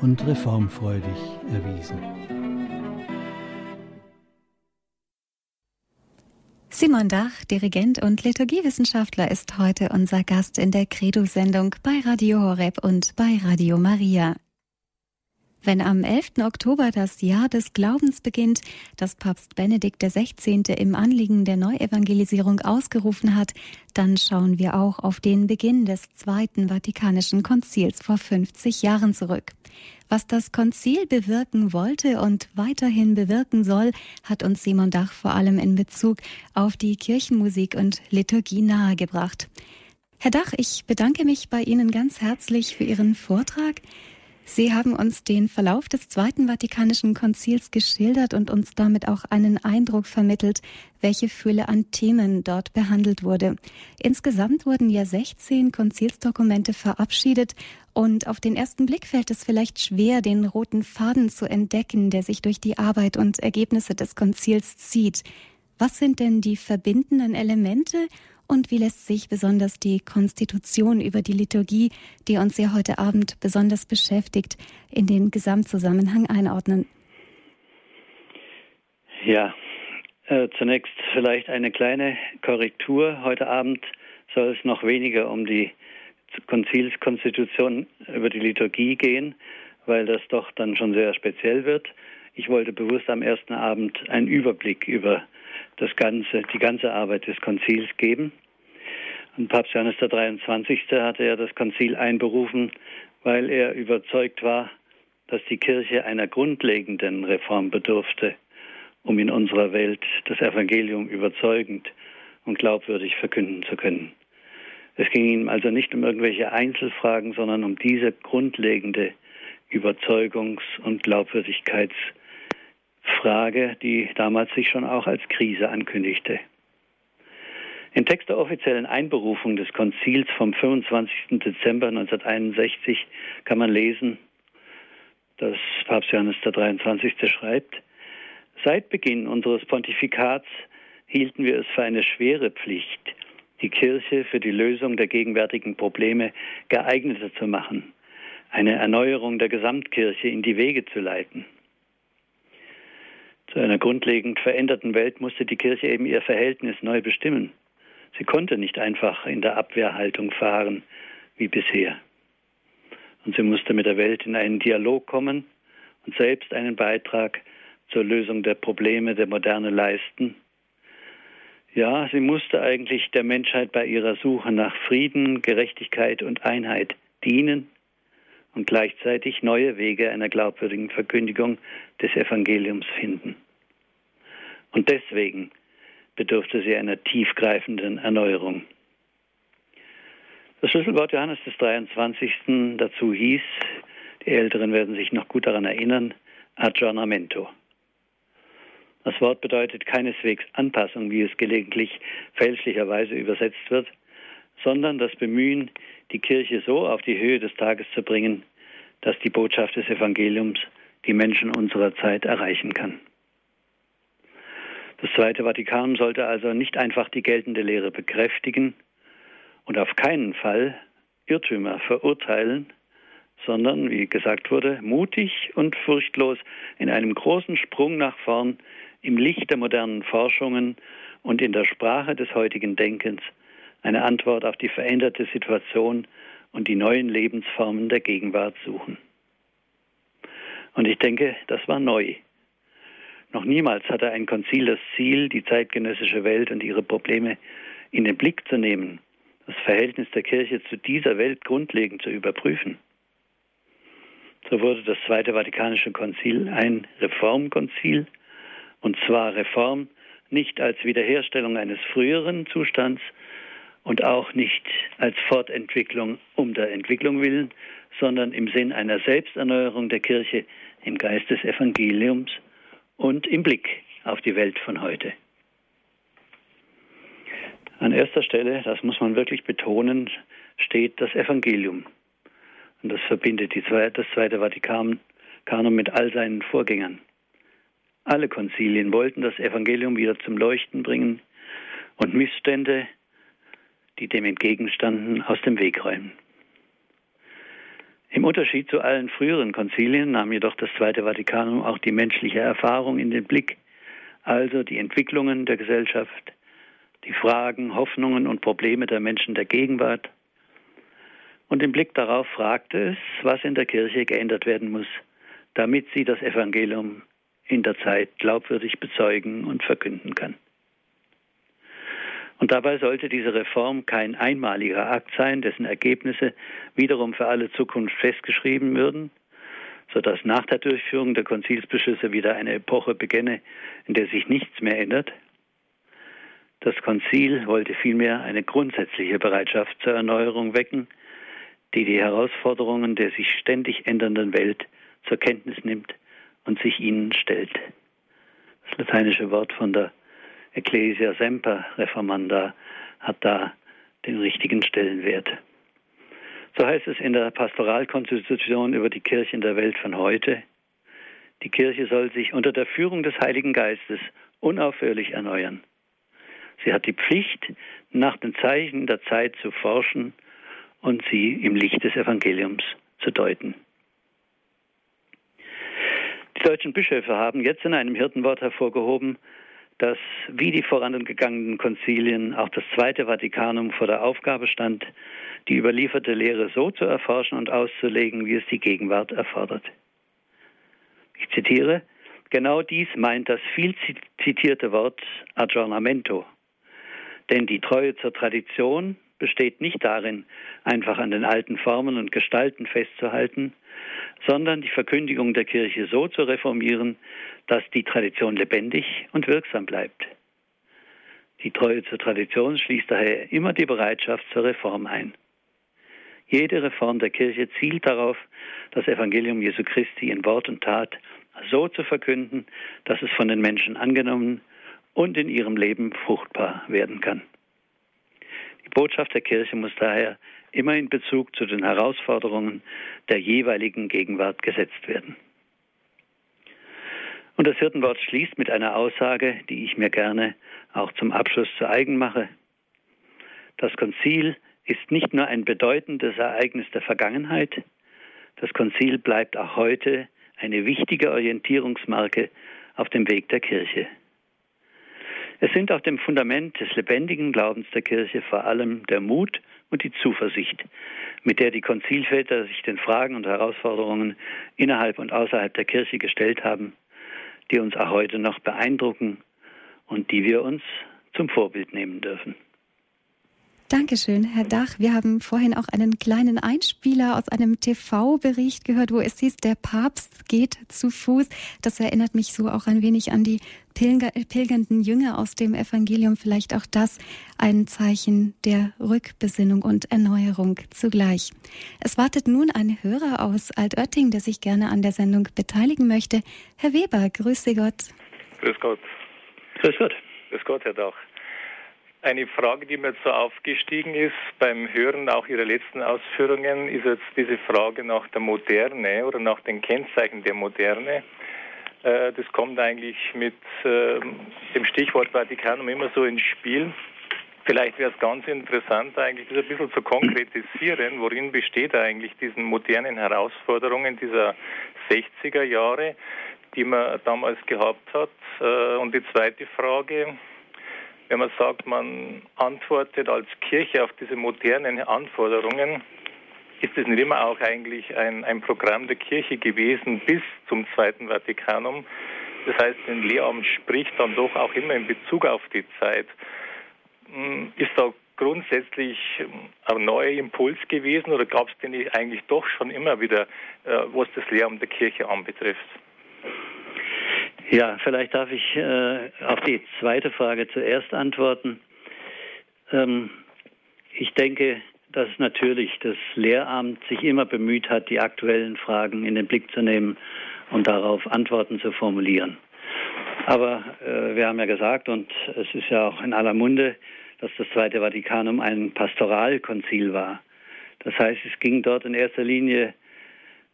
S3: und reformfreudig erwiesen.
S1: Simon Dach, Dirigent und Liturgiewissenschaftler, ist heute unser Gast in der Credo-Sendung bei Radio Horeb und bei Radio Maria. Wenn am 11. Oktober das Jahr des Glaubens beginnt, das Papst Benedikt XVI. im Anliegen der Neuevangelisierung ausgerufen hat, dann schauen wir auch auf den Beginn des Zweiten Vatikanischen Konzils vor 50 Jahren zurück. Was das Konzil bewirken wollte und weiterhin bewirken soll, hat uns Simon Dach vor allem in Bezug auf die Kirchenmusik und Liturgie nahegebracht. Herr Dach, ich bedanke mich bei Ihnen ganz herzlich für Ihren Vortrag. Sie haben uns den Verlauf des Zweiten Vatikanischen Konzils geschildert und uns damit auch einen Eindruck vermittelt, welche Fülle an Themen dort behandelt wurde. Insgesamt wurden ja 16 Konzilsdokumente verabschiedet und auf den ersten Blick fällt es vielleicht schwer, den roten Faden zu entdecken, der sich durch die Arbeit und Ergebnisse des Konzils zieht. Was sind denn die verbindenden Elemente und wie lässt sich besonders die Konstitution über die Liturgie, die uns ja heute Abend besonders beschäftigt, in den Gesamtzusammenhang einordnen?
S2: Ja, äh, zunächst vielleicht eine kleine Korrektur. Heute Abend soll es noch weniger um die Konzilskonstitution über die Liturgie gehen, weil das doch dann schon sehr speziell wird. Ich wollte bewusst am ersten Abend einen Überblick über das ganze, die ganze Arbeit des Konzils geben. Und Papst Johannes der 23. hatte ja das Konzil einberufen, weil er überzeugt war, dass die Kirche einer grundlegenden Reform bedurfte, um in unserer Welt das Evangelium überzeugend und glaubwürdig verkünden zu können. Es ging ihm also nicht um irgendwelche Einzelfragen, sondern um diese grundlegende Überzeugungs- und Glaubwürdigkeits- Frage, die damals sich schon auch als Krise ankündigte. Im Text der offiziellen Einberufung des Konzils vom 25. Dezember 1961 kann man lesen, dass Papst Johannes der 23. schreibt, Seit Beginn unseres Pontifikats hielten wir es für eine schwere Pflicht, die Kirche für die Lösung der gegenwärtigen Probleme geeigneter zu machen, eine Erneuerung der Gesamtkirche in die Wege zu leiten. Zu einer grundlegend veränderten Welt musste die Kirche eben ihr Verhältnis neu bestimmen. Sie konnte nicht einfach in der Abwehrhaltung fahren wie bisher. Und sie musste mit der Welt in einen Dialog kommen und selbst einen Beitrag zur Lösung der Probleme der Moderne leisten. Ja, sie musste eigentlich der Menschheit bei ihrer Suche nach Frieden, Gerechtigkeit und Einheit dienen und gleichzeitig neue Wege einer glaubwürdigen Verkündigung des Evangeliums finden. Und deswegen bedurfte sie einer tiefgreifenden Erneuerung. Das Schlüsselwort Johannes des 23. dazu hieß, die Älteren werden sich noch gut daran erinnern, Aggiornamento. Das Wort bedeutet keineswegs Anpassung, wie es gelegentlich fälschlicherweise übersetzt wird, sondern das Bemühen, die Kirche so auf die Höhe des Tages zu bringen, dass die Botschaft des Evangeliums die Menschen unserer Zeit erreichen kann. Das Zweite Vatikan sollte also nicht einfach die geltende Lehre bekräftigen und auf keinen Fall Irrtümer verurteilen, sondern, wie gesagt wurde, mutig und furchtlos in einem großen Sprung nach vorn im Licht der modernen Forschungen und in der Sprache des heutigen Denkens eine Antwort auf die veränderte Situation und die neuen Lebensformen der Gegenwart suchen. Und ich denke, das war neu. Noch niemals hatte ein Konzil das Ziel, die zeitgenössische Welt und ihre Probleme in den Blick zu nehmen, das Verhältnis der Kirche zu dieser Welt grundlegend zu überprüfen. So wurde das Zweite Vatikanische Konzil ein Reformkonzil, und zwar Reform nicht als Wiederherstellung eines früheren Zustands und auch nicht als Fortentwicklung um der Entwicklung willen, sondern im Sinn einer Selbsterneuerung der Kirche im Geist des Evangeliums und im Blick auf die Welt von heute. An erster Stelle, das muss man wirklich betonen, steht das Evangelium. Und das verbindet Zwei, das Zweite Vatikanum mit all seinen Vorgängern. Alle Konzilien wollten das Evangelium wieder zum Leuchten bringen und Missstände, die dem entgegenstanden, aus dem Weg räumen. Im Unterschied zu allen früheren Konzilien nahm jedoch das Zweite Vatikanum auch die menschliche Erfahrung in den Blick, also die Entwicklungen der Gesellschaft, die Fragen, Hoffnungen und Probleme der Menschen der Gegenwart. Und im Blick darauf fragte es, was in der Kirche geändert werden muss, damit sie das Evangelium in der Zeit glaubwürdig bezeugen und verkünden kann. Und dabei sollte diese Reform kein einmaliger Akt sein, dessen Ergebnisse wiederum für alle Zukunft festgeschrieben würden, sodass nach der Durchführung der Konzilsbeschlüsse wieder eine Epoche beginne, in der sich nichts mehr ändert. Das Konzil wollte vielmehr eine grundsätzliche Bereitschaft zur Erneuerung wecken, die die Herausforderungen der sich ständig ändernden Welt zur Kenntnis nimmt und sich ihnen stellt. Das lateinische Wort von der Ecclesia Semper Reformanda hat da den richtigen Stellenwert. So heißt es in der Pastoralkonstitution über die Kirchen der Welt von heute. Die Kirche soll sich unter der Führung des Heiligen Geistes unaufhörlich erneuern. Sie hat die Pflicht, nach den Zeichen der Zeit zu forschen und sie im Licht des Evangeliums zu deuten. Die deutschen Bischöfe haben jetzt in einem Hirtenwort hervorgehoben, dass wie die vorangegangenen Konzilien auch das Zweite Vatikanum vor der Aufgabe stand, die überlieferte Lehre so zu erforschen und auszulegen, wie es die Gegenwart erfordert. Ich zitiere, genau dies meint das viel zitierte Wort Aggiornamento. Denn die Treue zur Tradition besteht nicht darin, einfach an den alten Formen und Gestalten festzuhalten, sondern die Verkündigung der Kirche so zu reformieren, dass die Tradition lebendig und wirksam bleibt. Die Treue zur Tradition schließt daher immer die Bereitschaft zur Reform ein. Jede Reform der Kirche zielt darauf, das Evangelium Jesu Christi in Wort und Tat so zu verkünden, dass es von den Menschen angenommen und in ihrem Leben fruchtbar werden kann. Die Botschaft der Kirche muss daher immer in Bezug zu den Herausforderungen der jeweiligen Gegenwart gesetzt werden. Und das Hirtenwort schließt mit einer Aussage, die ich mir gerne auch zum Abschluss zu eigen mache. Das Konzil ist nicht nur ein bedeutendes Ereignis der Vergangenheit, das Konzil bleibt auch heute eine wichtige Orientierungsmarke auf dem Weg der Kirche. Es sind auf dem Fundament des lebendigen Glaubens der Kirche vor allem der Mut und die Zuversicht, mit der die Konzilväter sich den Fragen und Herausforderungen innerhalb und außerhalb der Kirche gestellt haben, die uns auch heute noch beeindrucken und die wir uns zum Vorbild nehmen dürfen.
S1: Dankeschön, Herr Dach. Wir haben vorhin auch einen kleinen Einspieler aus einem TV-Bericht gehört, wo es hieß, der Papst geht zu Fuß. Das erinnert mich so auch ein wenig an die Pilger, pilgernden Jünger aus dem Evangelium. Vielleicht auch das ein Zeichen der Rückbesinnung und Erneuerung zugleich. Es wartet nun ein Hörer aus Altötting, der sich gerne an der Sendung beteiligen möchte. Herr Weber, grüße Gott.
S10: Grüß Gott.
S2: Grüß Gott.
S10: Grüß Gott, Herr Dach. Eine Frage, die mir so aufgestiegen ist beim Hören auch Ihrer letzten Ausführungen, ist jetzt diese Frage nach der Moderne oder nach den Kennzeichen der Moderne. Äh, das kommt eigentlich mit ähm, dem Stichwort Vatikanum immer so ins Spiel. Vielleicht wäre es ganz interessant, eigentlich das ein bisschen zu konkretisieren. Worin besteht eigentlich diesen modernen Herausforderungen dieser 60er Jahre, die man damals gehabt hat? Äh, und die zweite Frage, wenn man sagt, man antwortet als Kirche auf diese modernen Anforderungen, ist es nicht immer auch eigentlich ein, ein Programm der Kirche gewesen bis zum Zweiten Vatikanum? Das heißt, ein Lehramt spricht dann doch auch immer in Bezug auf die Zeit. Hm, ist da grundsätzlich hm, ein neuer Impuls gewesen oder gab es den eigentlich doch schon immer wieder, äh, was das Lehramt der Kirche anbetrifft?
S2: Ja, vielleicht darf ich äh, auf die zweite Frage zuerst antworten. Ähm, ich denke, dass natürlich das Lehramt sich immer bemüht hat, die aktuellen Fragen in den Blick zu nehmen und darauf Antworten zu formulieren. Aber äh, wir haben ja gesagt, und es ist ja auch in aller Munde, dass das Zweite Vatikanum ein Pastoralkonzil war. Das heißt, es ging dort in erster Linie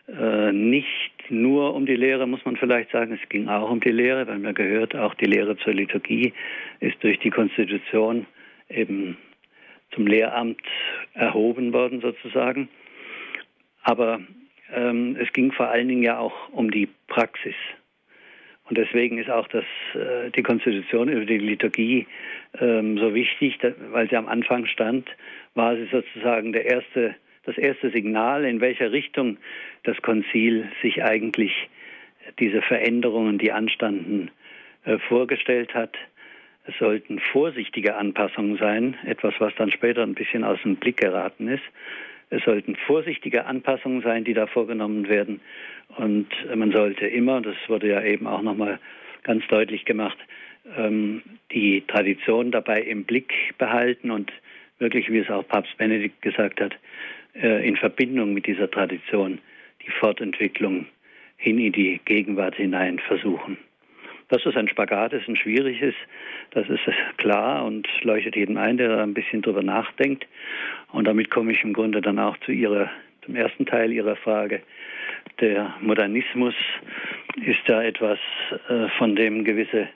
S2: nicht nur um die Lehre, muss man vielleicht sagen, es ging auch um die Lehre, weil man gehört, auch die Lehre zur Liturgie ist durch die Konstitution eben zum Lehramt erhoben worden sozusagen. Aber ähm, es ging vor allen Dingen ja auch um die Praxis. Und deswegen ist auch das, äh, die Konstitution über die Liturgie ähm, so wichtig, weil sie am Anfang stand, war sie sozusagen der erste, das erste Signal, in welcher Richtung das Konzil sich eigentlich diese Veränderungen, die anstanden, äh, vorgestellt hat. Es sollten vorsichtige Anpassungen sein, etwas, was dann später ein bisschen aus dem Blick geraten ist. Es sollten vorsichtige Anpassungen sein, die da vorgenommen werden. Und man sollte immer, das wurde ja eben auch nochmal ganz deutlich gemacht, ähm, die Tradition dabei im Blick behalten und wirklich, wie es auch Papst Benedikt gesagt hat, äh, in Verbindung mit dieser Tradition die Fortentwicklung hin in die Gegenwart hinein versuchen. Dass es ein Spagat ist und schwierig ist, das ist klar und leuchtet jedem ein, der da ein bisschen drüber nachdenkt. Und damit komme ich im Grunde dann auch zu Ihrer, zum ersten Teil Ihrer Frage. Der Modernismus ist da etwas, äh, von dem gewisse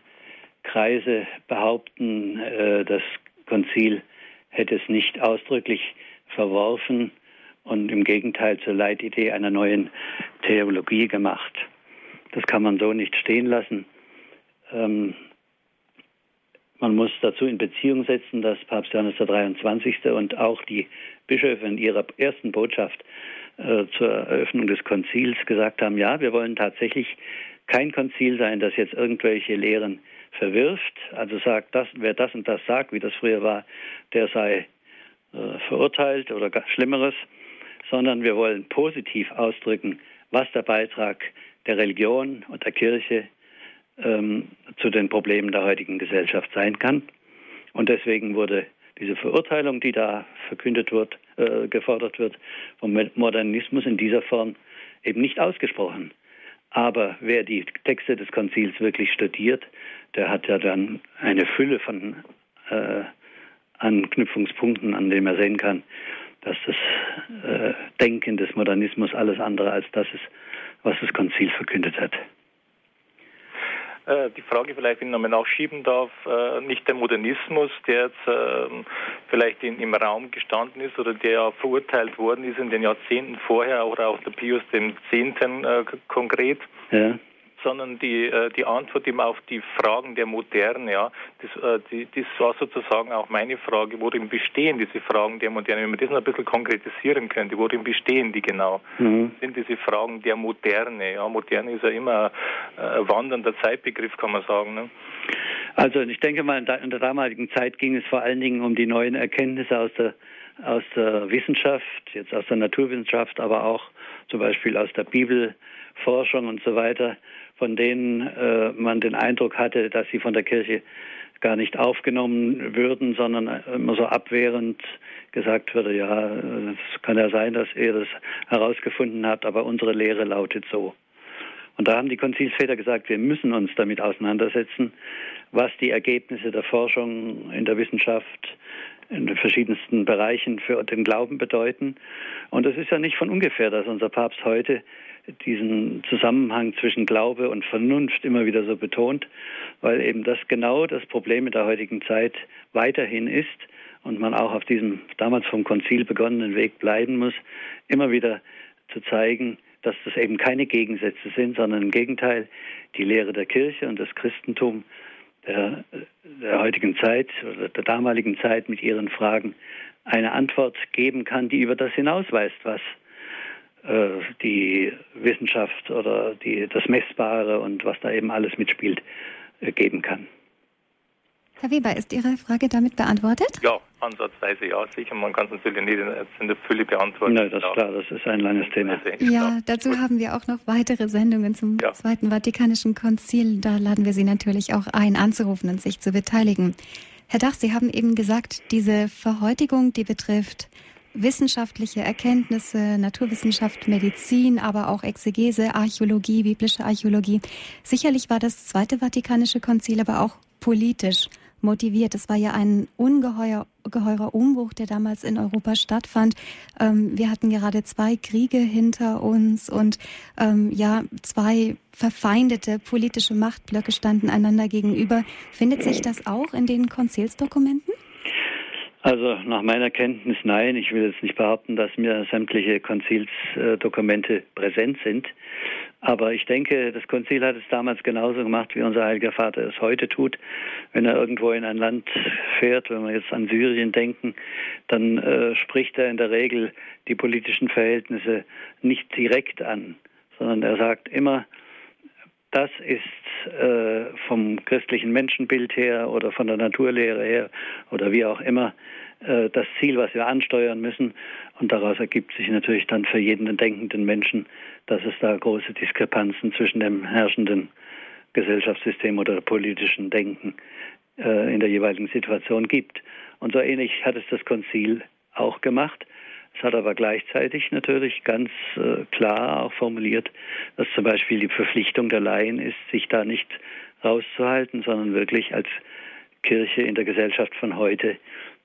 S2: Kreise behaupten, äh, das Konzil hätte es nicht ausdrücklich verworfen und im Gegenteil zur Leitidee einer neuen Theologie gemacht. Das kann man so nicht stehen lassen. Ähm, man muss dazu in Beziehung setzen, dass Papst Johannes der 23. und auch die Bischöfe in ihrer ersten Botschaft äh, zur Eröffnung des Konzils gesagt haben, ja, wir wollen tatsächlich kein Konzil sein, das jetzt irgendwelche Lehren verwirft, also sagt, das, wer das und das sagt, wie das früher war, der sei äh, verurteilt oder Schlimmeres, sondern wir wollen positiv ausdrücken, was der Beitrag der Religion und der Kirche ähm, zu den Problemen der heutigen Gesellschaft sein kann. Und deswegen wurde diese Verurteilung, die da verkündet wird, äh, gefordert wird, vom Modernismus in dieser Form eben nicht ausgesprochen. Aber wer die Texte des Konzils wirklich studiert, der hat ja dann eine Fülle von äh, Anknüpfungspunkten, an denen er sehen kann, dass das äh, Denken des Modernismus alles andere als das ist, was das Konzil verkündet hat.
S10: Äh, die Frage vielleicht, wenn ich nochmal nachschieben darf, äh, nicht der Modernismus, der jetzt ähm, vielleicht in, im Raum gestanden ist oder der ja verurteilt worden ist in den Jahrzehnten vorher oder auch der Pius X. Äh, konkret. Ja sondern die, äh, die Antwort eben auf die Fragen der Moderne, ja, das, äh, die, das war sozusagen auch meine Frage, worin bestehen diese Fragen der Moderne, wenn man das noch ein bisschen konkretisieren könnte, worin bestehen die genau? Mhm. Sind diese Fragen der Moderne, ja, Moderne ist ja immer ein wandernder Zeitbegriff, kann man sagen, ne?
S2: Also ich denke mal, in der damaligen Zeit ging es vor allen Dingen um die neuen Erkenntnisse aus der aus der Wissenschaft, jetzt aus der Naturwissenschaft, aber auch zum Beispiel aus der Bibelforschung und so weiter von denen äh, man den Eindruck hatte, dass sie von der Kirche gar nicht aufgenommen würden, sondern immer so abwehrend gesagt würde, ja, es kann ja sein, dass ihr das herausgefunden habt, aber unsere Lehre lautet so. Und da haben die Konzilsväter gesagt, wir müssen uns damit auseinandersetzen, was die Ergebnisse der Forschung in der Wissenschaft in den verschiedensten Bereichen für den Glauben bedeuten. Und es ist ja nicht von ungefähr, dass unser Papst heute diesen Zusammenhang zwischen Glaube und Vernunft immer wieder so betont, weil eben das genau das Problem in der heutigen Zeit weiterhin ist und man auch auf diesem damals vom Konzil begonnenen Weg bleiben muss, immer wieder zu zeigen, dass das eben keine Gegensätze sind, sondern im Gegenteil die Lehre der Kirche und das Christentum der, der heutigen Zeit oder der damaligen Zeit mit ihren Fragen eine Antwort geben kann, die über das hinausweist, was die Wissenschaft oder die, das Messbare und was da eben alles mitspielt, äh, geben kann.
S1: Herr Weber, ist Ihre Frage damit beantwortet?
S10: Ja, ansatzweise ja, sicher. Man kann es natürlich nicht in der Fülle beantworten.
S2: Nein, das ist klar, das ist ein langes Thema.
S1: Ja, dazu haben wir auch noch weitere Sendungen zum ja. Zweiten Vatikanischen Konzil. Da laden wir Sie natürlich auch ein, anzurufen und sich zu beteiligen. Herr Dach, Sie haben eben gesagt, diese Verhäutigung, die betrifft wissenschaftliche Erkenntnisse, Naturwissenschaft, Medizin, aber auch Exegese, Archäologie, biblische Archäologie. Sicherlich war das Zweite Vatikanische Konzil aber auch politisch motiviert. Es war ja ein ungeheuer, ungeheurer Umbruch, der damals in Europa stattfand. Ähm, wir hatten gerade zwei Kriege hinter uns und ähm, ja, zwei verfeindete politische Machtblöcke standen einander gegenüber. Findet sich das auch in den Konzilsdokumenten?
S2: Also nach meiner Kenntnis nein. Ich will jetzt nicht behaupten, dass mir sämtliche Konzilsdokumente präsent sind. Aber ich denke, das Konzil hat es damals genauso gemacht, wie unser Heiliger Vater es heute tut. Wenn er irgendwo in ein Land fährt, wenn wir jetzt an Syrien denken, dann äh, spricht er in der Regel die politischen Verhältnisse nicht direkt an, sondern er sagt immer, das ist äh, vom christlichen Menschenbild her oder von der Naturlehre her oder wie auch immer äh, das Ziel, was wir ansteuern müssen. Und daraus ergibt sich natürlich dann für jeden denkenden Menschen, dass es da große Diskrepanzen zwischen dem herrschenden Gesellschaftssystem oder politischen Denken äh, in der jeweiligen Situation gibt. Und so ähnlich hat es das Konzil auch gemacht. Es hat aber gleichzeitig natürlich ganz äh, klar auch formuliert, dass zum Beispiel die Verpflichtung der Laien ist, sich da nicht rauszuhalten, sondern wirklich als Kirche in der Gesellschaft von heute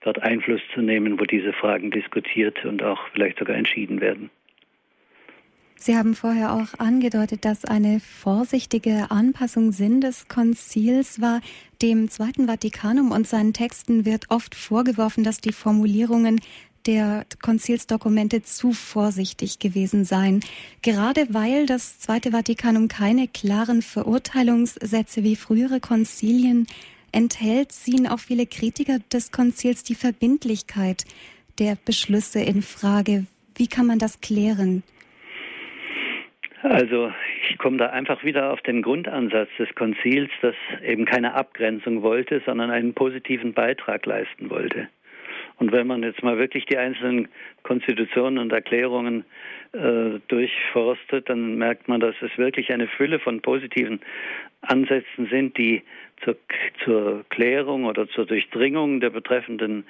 S2: dort Einfluss zu nehmen, wo diese Fragen diskutiert und auch vielleicht sogar entschieden werden.
S1: Sie haben vorher auch angedeutet, dass eine vorsichtige Anpassung Sinn des Konzils war. Dem Zweiten Vatikanum und seinen Texten wird oft vorgeworfen, dass die Formulierungen der Konzilsdokumente zu vorsichtig gewesen seien. Gerade weil das Zweite Vatikanum keine klaren Verurteilungssätze wie frühere Konzilien enthält, ziehen auch viele Kritiker des Konzils die Verbindlichkeit der Beschlüsse in Frage. Wie kann man das klären?
S2: Also ich komme da einfach wieder auf den Grundansatz des Konzils, das eben keine Abgrenzung wollte, sondern einen positiven Beitrag leisten wollte. Und wenn man jetzt mal wirklich die einzelnen Konstitutionen und Erklärungen äh, durchforstet, dann merkt man, dass es wirklich eine Fülle von positiven Ansätzen sind, die zur, zur Klärung oder zur Durchdringung der betreffenden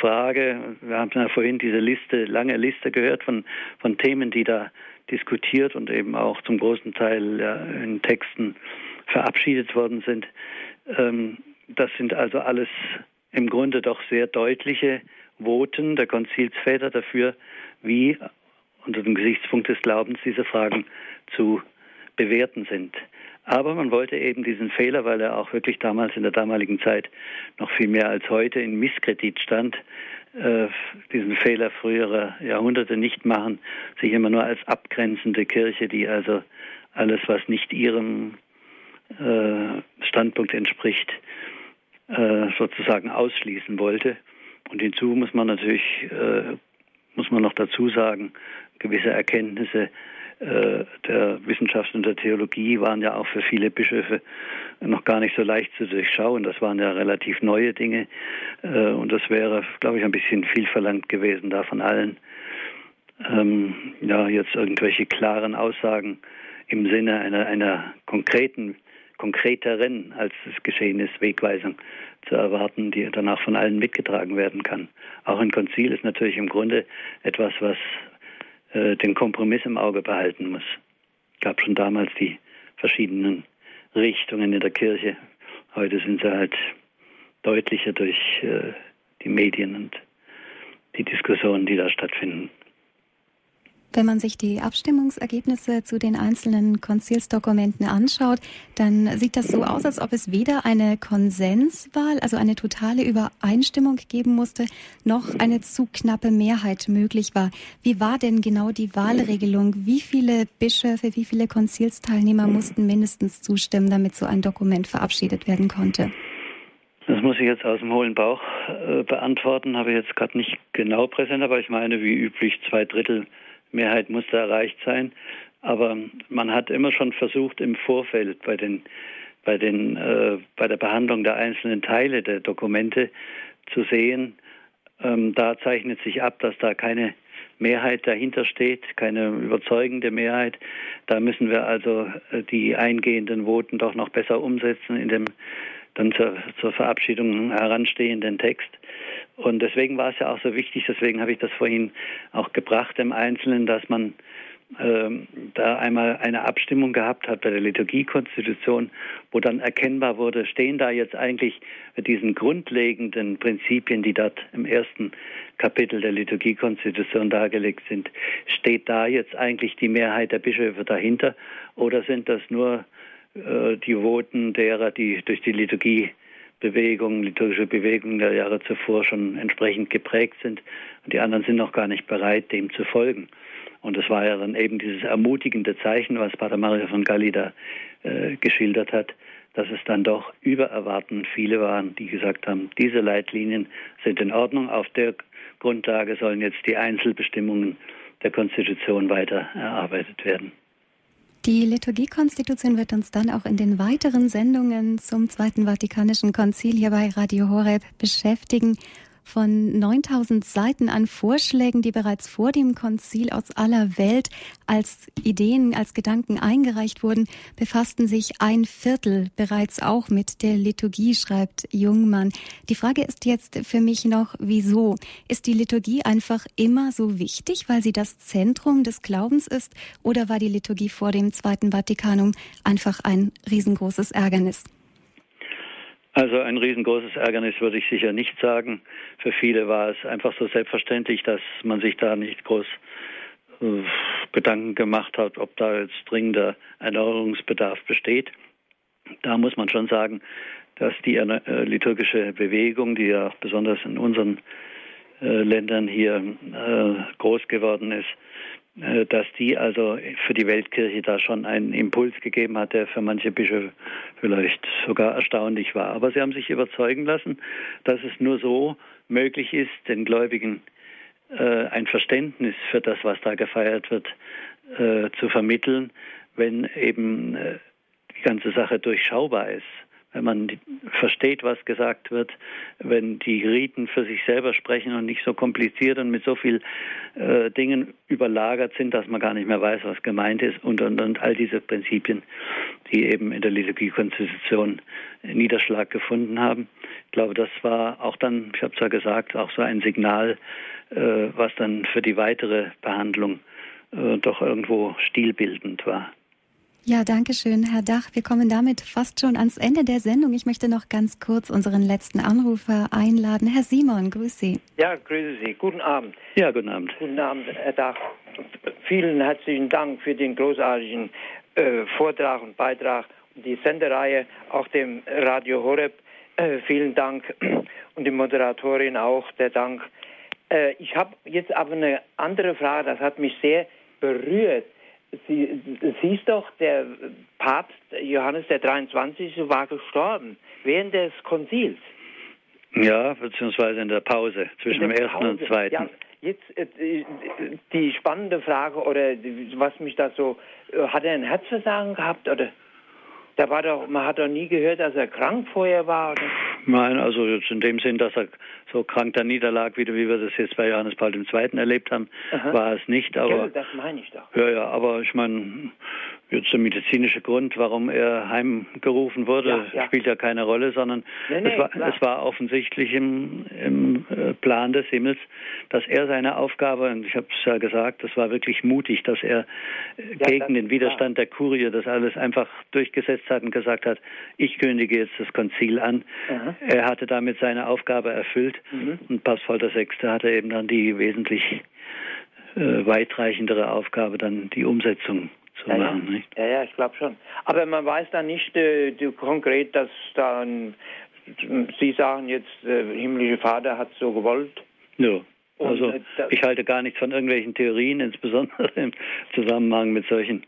S2: Frage, wir haben ja vorhin diese Liste, lange Liste gehört von, von Themen, die da diskutiert und eben auch zum großen Teil ja, in Texten verabschiedet worden sind. Ähm, das sind also alles im Grunde doch sehr deutliche Voten der Konzilsväter dafür, wie unter dem Gesichtspunkt des Glaubens diese Fragen zu bewerten sind. Aber man wollte eben diesen Fehler, weil er auch wirklich damals in der damaligen Zeit noch viel mehr als heute in Misskredit stand, äh, diesen Fehler früherer Jahrhunderte nicht machen, sich immer nur als abgrenzende Kirche, die also alles, was nicht ihrem äh, Standpunkt entspricht, äh, sozusagen ausschließen wollte. Und hinzu muss man natürlich, äh, muss man noch dazu sagen, gewisse Erkenntnisse äh, der Wissenschaft und der Theologie waren ja auch für viele Bischöfe noch gar nicht so leicht zu durchschauen. Das waren ja relativ neue Dinge äh, und das wäre, glaube ich, ein bisschen viel verlangt gewesen da von allen. Ähm, ja, jetzt irgendwelche klaren Aussagen im Sinne einer, einer konkreten konkreteren, als es geschehen ist, Wegweisung zu erwarten, die danach von allen mitgetragen werden kann. Auch ein Konzil ist natürlich im Grunde etwas, was äh, den Kompromiss im Auge behalten muss. Es gab schon damals die verschiedenen Richtungen in der Kirche. Heute sind sie halt deutlicher durch äh, die Medien und die Diskussionen, die da stattfinden.
S1: Wenn man sich die Abstimmungsergebnisse zu den einzelnen Konzilsdokumenten anschaut, dann sieht das so aus, als ob es weder eine Konsenswahl, also eine totale Übereinstimmung geben musste, noch eine zu knappe Mehrheit möglich war. Wie war denn genau die Wahlregelung? Wie viele Bischöfe, wie viele Konzilsteilnehmer mussten mindestens zustimmen, damit so ein Dokument verabschiedet werden konnte?
S2: Das muss ich jetzt aus dem hohlen Bauch äh, beantworten, habe ich jetzt gerade nicht genau präsent, aber ich meine, wie üblich, zwei Drittel Mehrheit musste erreicht sein. Aber man hat immer schon versucht, im Vorfeld bei den bei den äh, bei der Behandlung der einzelnen Teile der Dokumente zu sehen, ähm, da zeichnet sich ab, dass da keine Mehrheit dahinter steht, keine überzeugende Mehrheit. Da müssen wir also äh, die eingehenden Voten doch noch besser umsetzen in dem dann zur, zur Verabschiedung heranstehenden Text. Und deswegen war es ja auch so wichtig, deswegen habe ich das vorhin auch gebracht im Einzelnen, dass man ähm, da einmal eine Abstimmung gehabt hat bei der Liturgiekonstitution, wo dann erkennbar wurde, stehen da jetzt eigentlich diesen grundlegenden Prinzipien, die dort im ersten Kapitel der Liturgiekonstitution dargelegt sind, steht da jetzt eigentlich die Mehrheit der Bischöfe dahinter? Oder sind das nur äh, die Voten derer, die durch die Liturgie Bewegungen, liturgische Bewegungen der Jahre zuvor schon entsprechend geprägt sind. Und die anderen sind noch gar nicht bereit, dem zu folgen. Und es war ja dann eben dieses ermutigende Zeichen, was Pater Mario von Galli da äh, geschildert hat, dass es dann doch über Erwarten viele waren, die gesagt haben, diese Leitlinien sind in Ordnung. Auf der Grundlage sollen jetzt die Einzelbestimmungen der Konstitution weiter erarbeitet werden.
S1: Die Liturgiekonstitution wird uns dann auch in den weiteren Sendungen zum Zweiten Vatikanischen Konzil hier bei Radio Horeb beschäftigen von 9000 Seiten an Vorschlägen, die bereits vor dem Konzil aus aller Welt als Ideen, als Gedanken eingereicht wurden, befassten sich ein Viertel bereits auch mit der Liturgie, schreibt Jungmann. Die Frage ist jetzt für mich noch, wieso? Ist die Liturgie einfach immer so wichtig, weil sie das Zentrum des Glaubens ist, oder war die Liturgie vor dem Zweiten Vatikanum einfach ein riesengroßes Ärgernis?
S2: Also ein riesengroßes Ärgernis würde ich sicher nicht sagen. Für viele war es einfach so selbstverständlich, dass man sich da nicht groß äh, Gedanken gemacht hat, ob da jetzt dringender Erneuerungsbedarf besteht. Da muss man schon sagen, dass die äh, liturgische Bewegung, die ja besonders in unseren äh, Ländern hier äh, groß geworden ist, dass die also für die Weltkirche da schon einen Impuls gegeben hat, der für manche Bischöfe vielleicht sogar erstaunlich war. Aber sie haben sich überzeugen lassen, dass es nur so möglich ist, den Gläubigen äh, ein Verständnis für das, was da gefeiert wird, äh, zu vermitteln, wenn eben äh, die ganze Sache durchschaubar ist wenn man versteht, was gesagt wird, wenn die Riten für sich selber sprechen und nicht so kompliziert und mit so viel äh, Dingen überlagert sind, dass man gar nicht mehr weiß, was gemeint ist und, und, und all diese Prinzipien, die eben in der Liturgiekonstitution Niederschlag gefunden haben. Ich glaube, das war auch dann, ich habe es ja gesagt, auch so ein Signal, äh, was dann für die weitere Behandlung äh, doch irgendwo stilbildend war.
S1: Ja, danke schön, Herr Dach. Wir kommen damit fast schon ans Ende der Sendung. Ich möchte noch ganz kurz unseren letzten Anrufer einladen. Herr Simon, grüße Sie.
S11: Ja, grüße Sie. Guten Abend.
S2: Ja, guten Abend.
S11: Guten Abend, Herr Dach. Vielen herzlichen Dank für den großartigen äh, Vortrag und Beitrag und die Sendereihe, auch dem Radio Horeb. Äh, vielen Dank und die Moderatorin auch, der Dank. Äh, ich habe jetzt aber eine andere Frage, das hat mich sehr berührt Sie, siehst doch, der Papst Johannes der 23. war gestorben während des Konzils.
S2: Ja, beziehungsweise in der Pause zwischen dem ersten Pause. und zweiten. Ja,
S11: jetzt äh, die spannende Frage oder was mich da so äh, hat er ein Herzversagen gehabt oder da war doch man hat doch nie gehört, dass er krank vorher war oder?
S2: Nein, also jetzt in dem Sinn, dass er so krank da niederlag, wie, wie wir das jetzt bei Johannes Paul II. erlebt haben, Aha. war es nicht. Aber
S11: ja, das meine ich doch.
S2: Ja, ja, aber ich meine, Jetzt der medizinische Grund, warum er heimgerufen wurde, ja, ja. spielt ja keine Rolle, sondern nee, nee, es, war, es, war, offensichtlich im, im, äh, Plan des Himmels, dass er seine Aufgabe, und ich habe es ja gesagt, das war wirklich mutig, dass er äh, ja, gegen den Widerstand klar. der Kurie das alles einfach durchgesetzt hat und gesagt hat, ich kündige jetzt das Konzil an. Aha. Er hatte damit seine Aufgabe erfüllt mhm. und Pass Paul VI. hatte eben dann die wesentlich äh, weitreichendere Aufgabe, dann die Umsetzung zu
S11: ja,
S2: machen.
S11: Ja,
S2: nicht?
S11: ja, ja ich glaube schon. Aber man weiß dann nicht äh, konkret, dass dann, Sie sagen jetzt, der äh, himmlische Vater hat so gewollt.
S2: Ja. Also äh, ich halte gar nichts von irgendwelchen Theorien, insbesondere im Zusammenhang mit solchen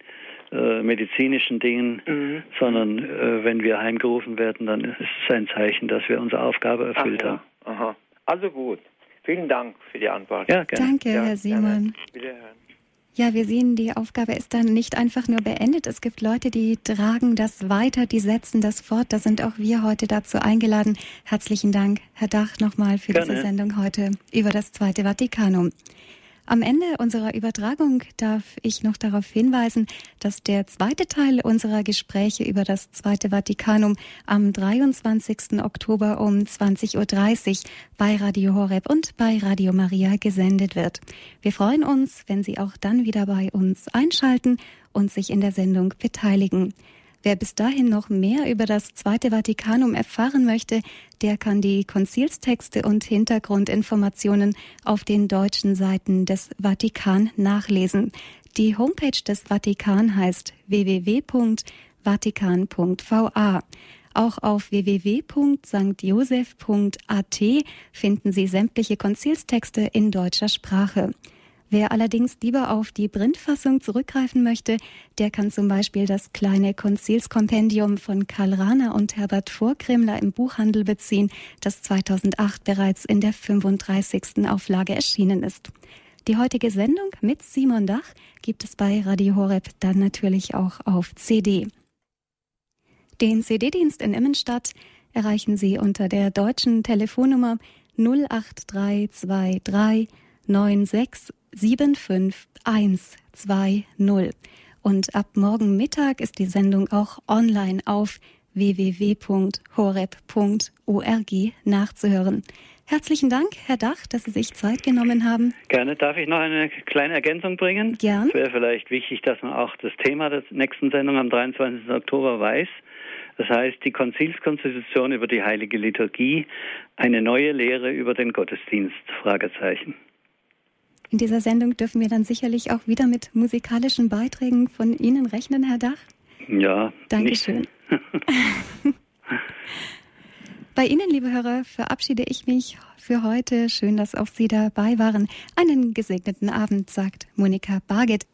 S2: äh, medizinischen Dingen, mhm. sondern äh, wenn wir heimgerufen werden, dann ist es ein Zeichen, dass wir unsere Aufgabe erfüllt
S11: Ach,
S2: haben.
S11: Aha. Also gut. Vielen Dank für die Antwort.
S2: Ja, gerne.
S1: Danke, ja, Herr Simon.
S11: Wiederhören.
S1: Ja, wir sehen, die Aufgabe ist dann nicht einfach nur beendet. Es gibt Leute, die tragen das weiter, die setzen das fort. Da sind auch wir heute dazu eingeladen. Herzlichen Dank, Herr Dach, nochmal für Gerne. diese Sendung heute über das Zweite Vatikanum. Am Ende unserer Übertragung darf ich noch darauf hinweisen, dass der zweite Teil unserer Gespräche über das Zweite Vatikanum am 23. Oktober um 20.30 Uhr bei Radio Horeb und bei Radio Maria gesendet wird. Wir freuen uns, wenn Sie auch dann wieder bei uns einschalten und sich in der Sendung beteiligen. Wer bis dahin noch mehr über das Zweite Vatikanum erfahren möchte, der kann die Konzilstexte und Hintergrundinformationen auf den deutschen Seiten des Vatikan nachlesen. Die Homepage des Vatikan heißt www.vatikan.va. Auch auf www.stjoseph.at finden Sie sämtliche Konzilstexte in deutscher Sprache. Wer allerdings lieber auf die Printfassung zurückgreifen möchte, der kann zum Beispiel das kleine Konzilskompendium von Karl Rahner und Herbert Vorkremler im Buchhandel beziehen, das 2008 bereits in der 35. Auflage erschienen ist. Die heutige Sendung mit Simon Dach gibt es bei Radio Horeb dann natürlich auch auf CD. Den CD-Dienst in Immenstadt erreichen Sie unter der deutschen Telefonnummer 08323 96 75120. Und ab morgen Mittag ist die Sendung auch online auf www.horeb.org nachzuhören. Herzlichen Dank, Herr Dach, dass Sie sich Zeit genommen haben.
S2: Gerne. Darf ich noch eine kleine Ergänzung bringen?
S1: Gern.
S2: Es wäre vielleicht wichtig, dass man auch das Thema der nächsten Sendung am 23. Oktober weiß. Das heißt, die Konzilskonstitution über die heilige Liturgie, eine neue Lehre über den Gottesdienst, Fragezeichen.
S1: In dieser Sendung dürfen wir dann sicherlich auch wieder mit musikalischen Beiträgen von Ihnen rechnen, Herr Dach.
S2: Ja.
S1: Dankeschön. Bei Ihnen, liebe Hörer, verabschiede ich mich für heute. Schön, dass auch Sie dabei waren. Einen gesegneten Abend, sagt Monika Barget.